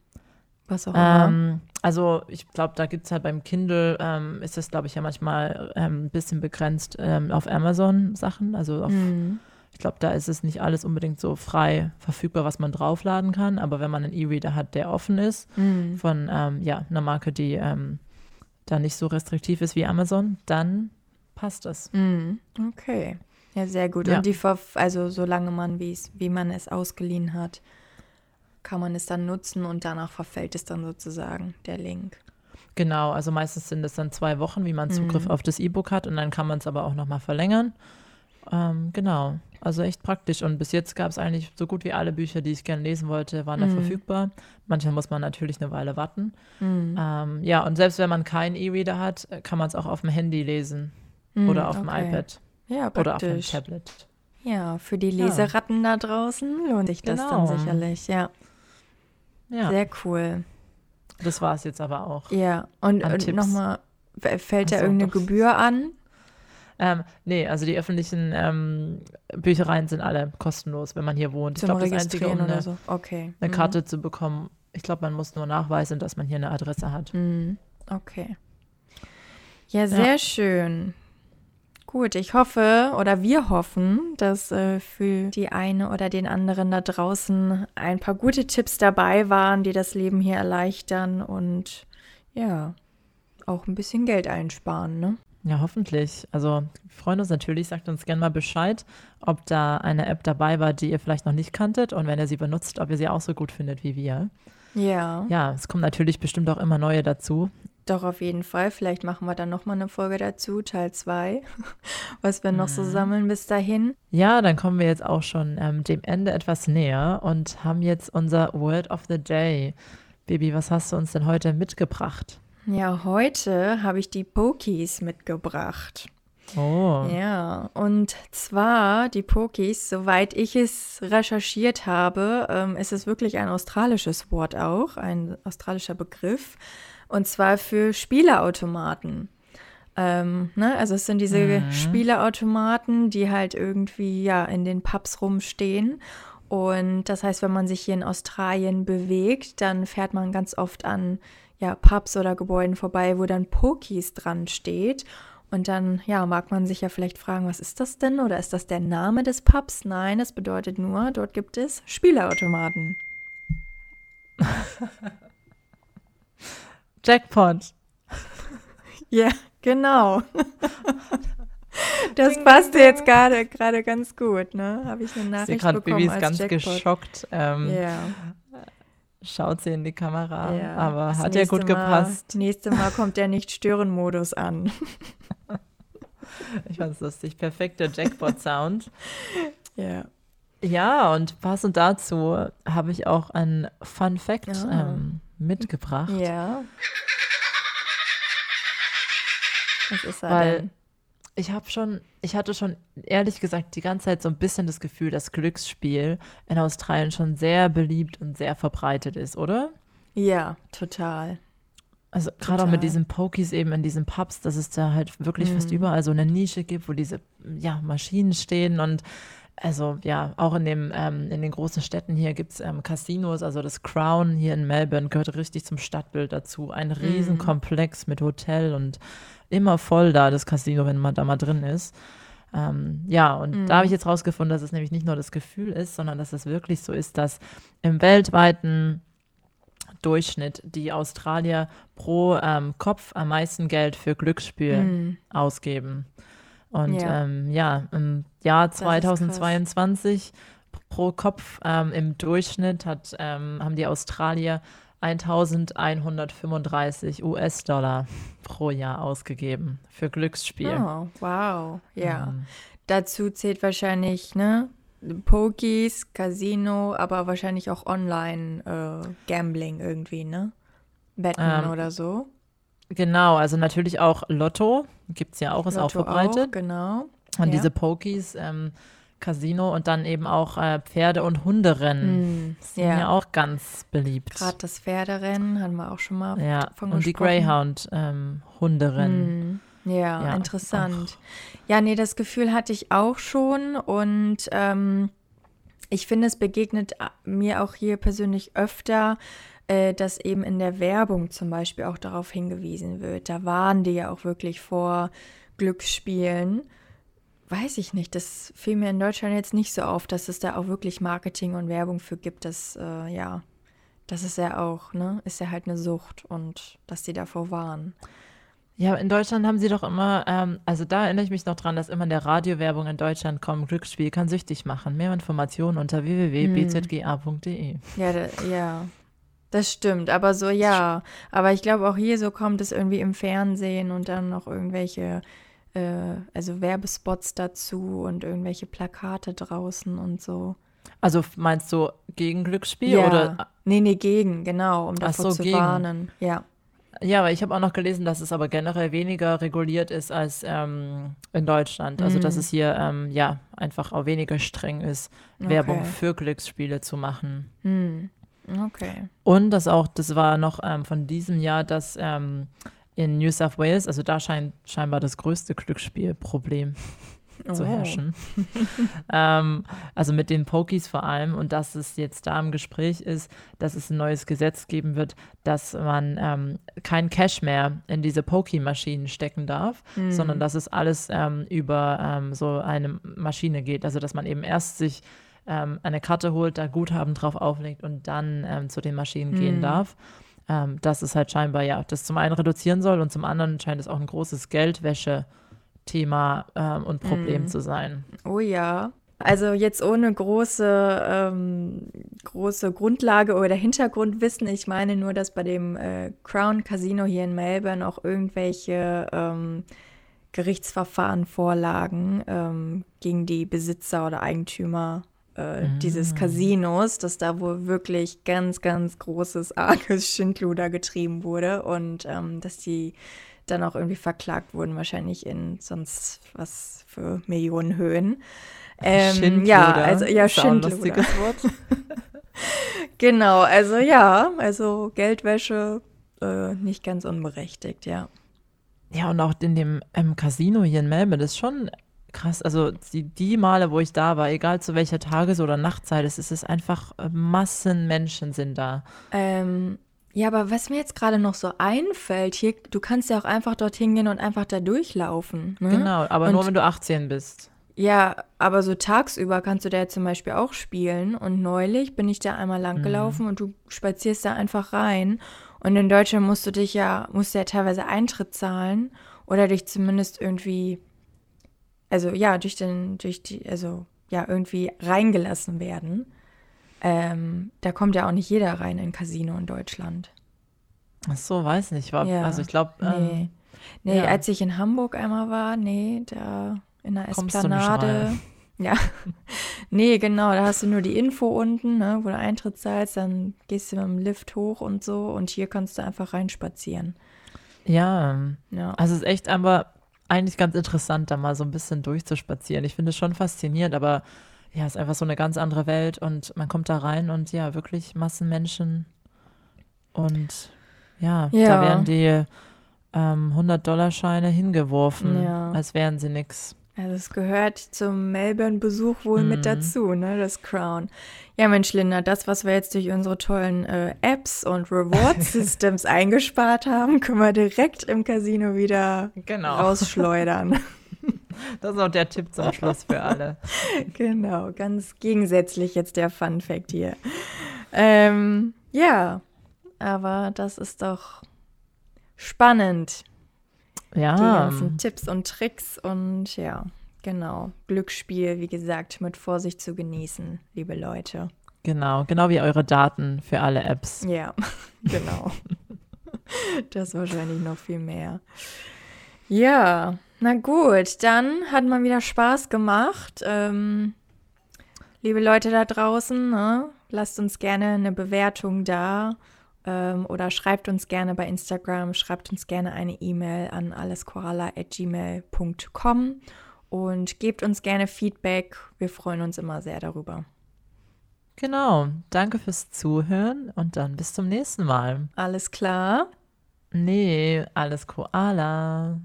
was auch immer. Ähm, also ich glaube, da gibt es halt beim Kindle, ähm, ist das, glaube ich, ja manchmal ähm, ein bisschen begrenzt ähm, auf Amazon Sachen. Also auf, mhm. ich glaube, da ist es nicht alles unbedingt so frei verfügbar, was man draufladen kann. Aber wenn man einen E-Reader hat, der offen ist, mhm. von ja, einer Marke, die da nicht so restriktiv ist wie Amazon, dann passt das. Mhm. Okay. Ja, sehr gut. Ja. Und die, Verf also solange man, wie man es ausgeliehen hat, kann man es dann nutzen und danach verfällt es dann sozusagen, der Link. Genau, also meistens sind es dann zwei Wochen, wie man Zugriff mhm. auf das E-Book hat und dann kann man es aber auch nochmal verlängern. Ähm, genau, also echt praktisch. Und bis jetzt gab es eigentlich so gut wie alle Bücher, die ich gerne lesen wollte, waren mhm. da verfügbar. Manchmal muss man natürlich eine Weile warten. Mhm. Ähm, ja, und selbst wenn man keinen E-Reader hat, kann man es auch auf dem Handy lesen mhm, oder auf okay. dem iPad ja, oder auf dem Tablet. Ja, für die Leseratten ja. da draußen lohnt sich das genau. dann sicherlich, ja. ja. Sehr cool. Das war es jetzt aber auch. Ja, und, und nochmal, fällt da irgendeine doch. Gebühr an? Ähm, nee, also die öffentlichen ähm, Büchereien sind alle kostenlos, wenn man hier wohnt. Zum ich glaube, das Einzige, um eine, so. okay. eine mhm. Karte zu bekommen, ich glaube, man muss nur nachweisen, dass man hier eine Adresse hat. Mhm. Okay. Ja, sehr ja. schön. Gut, ich hoffe oder wir hoffen, dass äh, für die eine oder den anderen da draußen ein paar gute Tipps dabei waren, die das Leben hier erleichtern und ja, auch ein bisschen Geld einsparen, ne? Ja, hoffentlich. Also wir freuen uns natürlich. Sagt uns gerne mal Bescheid, ob da eine App dabei war, die ihr vielleicht noch nicht kanntet und wenn ihr sie benutzt, ob ihr sie auch so gut findet wie wir. Ja. Ja, es kommen natürlich bestimmt auch immer neue dazu. Doch, auf jeden Fall. Vielleicht machen wir dann nochmal eine Folge dazu, Teil 2, <laughs> was wir noch so mhm. sammeln bis dahin. Ja, dann kommen wir jetzt auch schon ähm, dem Ende etwas näher und haben jetzt unser Word of the Day. Baby, was hast du uns denn heute mitgebracht? Ja, heute habe ich die Pokies mitgebracht. Oh. Ja, und zwar die Pokies, soweit ich es recherchiert habe, ähm, ist es wirklich ein australisches Wort auch, ein australischer Begriff. Und zwar für Spieleautomaten. Ähm, ne? Also es sind diese mhm. Spieleautomaten, die halt irgendwie ja in den Pubs rumstehen. Und das heißt, wenn man sich hier in Australien bewegt, dann fährt man ganz oft an ja, Pubs oder Gebäuden vorbei, wo dann Pokies dran steht. Und dann, ja, mag man sich ja vielleicht fragen, was ist das denn? Oder ist das der Name des Pubs? Nein, das bedeutet nur, dort gibt es Spieleautomaten. <laughs> Jackpot. <laughs> Ja, genau. <laughs> Das passte jetzt gerade gerade ganz gut, ne? Habe ich eine Nachricht ich bekommen Baby ist ganz Jackpot. geschockt. Ähm, ja. Schaut sie in die Kamera, ja, aber hat ja gut Mal, gepasst. Nächste Mal kommt der Nicht-Stören-Modus an. <laughs> ich fand es lustig. Perfekter Jackpot-Sound. ja. Ja, und passend dazu habe ich auch ein Fun Fact ja. ähm, mitgebracht. Ja. Was ist er Weil denn? ich habe schon, ich hatte schon ehrlich gesagt die ganze Zeit so ein bisschen das Gefühl, dass Glücksspiel in Australien schon sehr beliebt und sehr verbreitet ist, oder? Ja, total. Also gerade auch mit diesen Pokies eben in diesen Pubs, dass es da halt wirklich mhm. fast überall so eine Nische gibt, wo diese ja, Maschinen stehen und also ja, auch in, dem, ähm, in den großen Städten hier gibt es ähm, Casinos, also das Crown hier in Melbourne gehört richtig zum Stadtbild dazu. Ein mhm. Riesenkomplex mit Hotel und immer voll da, das Casino, wenn man da mal drin ist. Ähm, ja, und mhm. da habe ich jetzt rausgefunden, dass es nämlich nicht nur das Gefühl ist, sondern dass es wirklich so ist, dass im weltweiten Durchschnitt die Australier pro ähm, Kopf am meisten Geld für Glücksspiel mhm. ausgeben. Und ja, ähm, ja im Jahr 2022 pro Kopf ähm, im Durchschnitt hat, ähm, haben die Australier 1135 US-Dollar pro Jahr ausgegeben für Glücksspiel. Oh, wow. Ja. Mhm. Dazu zählt wahrscheinlich, ne? Pokies, Casino, aber wahrscheinlich auch Online-Gambling äh, irgendwie, ne? Wetten ähm, oder so. Genau, also natürlich auch Lotto, gibt es ja auch, ist Lotto auch verbreitet. Auch, genau. Und ja. diese Pokies, ähm, Casino und dann eben auch äh, Pferde- und Hunderennen. Mm, sind ja. ja. auch ganz beliebt. Gerade das Pferderennen haben wir auch schon mal ja. von und gesprochen. Und die Greyhound-Hunderennen. Ähm, mm, ja, ja, interessant. Auch. Ja, nee, das Gefühl hatte ich auch schon und ähm, ich finde, es begegnet mir auch hier persönlich öfter, äh, dass eben in der Werbung zum Beispiel auch darauf hingewiesen wird. Da waren die ja auch wirklich vor Glücksspielen. Weiß ich nicht, das fiel mir in Deutschland jetzt nicht so auf, dass es da auch wirklich Marketing und Werbung für gibt. Das, äh, ja, das ist ja auch, ne, ist ja halt eine Sucht und dass die davor waren. Ja, in Deutschland haben sie doch immer, ähm, also da erinnere ich mich noch dran, dass immer in der Radiowerbung in Deutschland kommt, Glücksspiel kann süchtig machen. Mehr Informationen unter www.bzga.de. Ja, da, ja, das stimmt, aber so ja. Aber ich glaube auch hier so kommt es irgendwie im Fernsehen und dann noch irgendwelche, äh, also Werbespots dazu und irgendwelche Plakate draußen und so. Also meinst du gegen Glücksspiel ja. oder? Nee, nee, gegen, genau, um davor so, zu gegen. warnen. Ja. Ja, aber ich habe auch noch gelesen, dass es aber generell weniger reguliert ist als ähm, in Deutschland. Also, dass mhm. es hier ähm, ja einfach auch weniger streng ist, okay. Werbung für Glücksspiele zu machen. Mhm. Okay. Und das auch, das war noch ähm, von diesem Jahr, dass ähm, in New South Wales, also da scheint scheinbar das größte Glücksspielproblem <laughs> oh. zu herrschen. <laughs> ähm, also mit den Pokies vor allem und dass es jetzt da im Gespräch ist, dass es ein neues Gesetz geben wird, dass man ähm, kein Cash mehr in diese Pokie-Maschinen stecken darf, mhm. sondern dass es alles ähm, über ähm, so eine Maschine geht. Also dass man eben erst sich ähm, eine Karte holt, da Guthaben drauf auflegt und dann ähm, zu den Maschinen mhm. gehen darf. Ähm, das ist halt scheinbar, ja, das zum einen reduzieren soll und zum anderen scheint es auch ein großes Geldwäsche-Thema ähm, und Problem mhm. zu sein. Oh ja. Also jetzt ohne große, ähm, große Grundlage oder Hintergrundwissen. Ich meine nur, dass bei dem äh, Crown Casino hier in Melbourne auch irgendwelche ähm, Gerichtsverfahren vorlagen ähm, gegen die Besitzer oder Eigentümer äh, mhm. dieses Casinos, dass da wohl wirklich ganz, ganz großes, arges <laughs> Schindluder getrieben wurde und ähm, dass die dann auch irgendwie verklagt wurden, wahrscheinlich in sonst was für Millionenhöhen. Ähm, ja, also ja, Schindluder. Wort. <laughs> genau, also ja, also Geldwäsche äh, nicht ganz unberechtigt, ja. Ja, und auch in dem ähm, Casino hier in Melbourne ist schon krass. Also die, die Male, wo ich da war, egal zu welcher Tages- oder Nachtzeit, es ist einfach äh, Massen Menschen sind da. Ähm, ja, aber was mir jetzt gerade noch so einfällt, hier, du kannst ja auch einfach dorthin gehen und einfach da durchlaufen. Ne? Genau, aber und, nur wenn du 18 bist. Ja, aber so tagsüber kannst du da ja zum Beispiel auch spielen. Und neulich bin ich da einmal lang mhm. gelaufen mhm. und du spazierst da einfach rein. Und in Deutschland musst du dich ja, musst du ja teilweise Eintritt zahlen oder dich zumindest irgendwie also ja, durch den, durch die, also ja, irgendwie reingelassen werden. Ähm, da kommt ja auch nicht jeder rein in Casino in Deutschland. Ach so, weiß nicht. War, ja, also ich glaube. Ähm, nee, nee ja. als ich in Hamburg einmal war, nee, da in der Kommst Esplanade. <laughs> Ja. nee, genau, da hast du nur die Info unten, ne, wo du Eintritt zahlst, dann gehst du mit dem Lift hoch und so und hier kannst du einfach reinspazieren. Ja. ja. Also es ist echt aber eigentlich ganz interessant, da mal so ein bisschen durchzuspazieren. Ich finde es schon faszinierend, aber ja, es ist einfach so eine ganz andere Welt und man kommt da rein und ja, wirklich Massenmenschen und ja, ja. da werden die ähm, 100-Dollar-Scheine hingeworfen, ja. als wären sie nichts. Also es gehört zum Melbourne-Besuch wohl mm. mit mhm. dazu, ne, das Crown. Ja, Mensch, Linda, das, was wir jetzt durch unsere tollen äh, Apps und Reward-Systems <laughs> eingespart haben, können wir direkt im Casino wieder genau. rausschleudern. <laughs> Das ist auch der Tipp zum Schluss für alle. <laughs> genau, ganz gegensätzlich jetzt der Fun-Fact hier. Ähm, ja, aber das ist doch spannend. Ja. Die ganzen Tipps und Tricks und ja, genau. Glücksspiel, wie gesagt, mit Vorsicht zu genießen, liebe Leute. Genau, genau wie eure Daten für alle Apps. Ja, <laughs> genau. das wahrscheinlich noch viel mehr. Ja, na gut, dann hat man wieder Spaß gemacht. Ähm, liebe Leute da draußen, ne? lasst uns gerne eine Bewertung da ähm, oder schreibt uns gerne bei Instagram, schreibt uns gerne eine E-Mail an alleskoralla.gmail.com und gebt uns gerne Feedback. Wir freuen uns immer sehr darüber. Genau. Danke fürs Zuhören und dann bis zum nächsten Mal. Alles klar? Nee, alles Koala.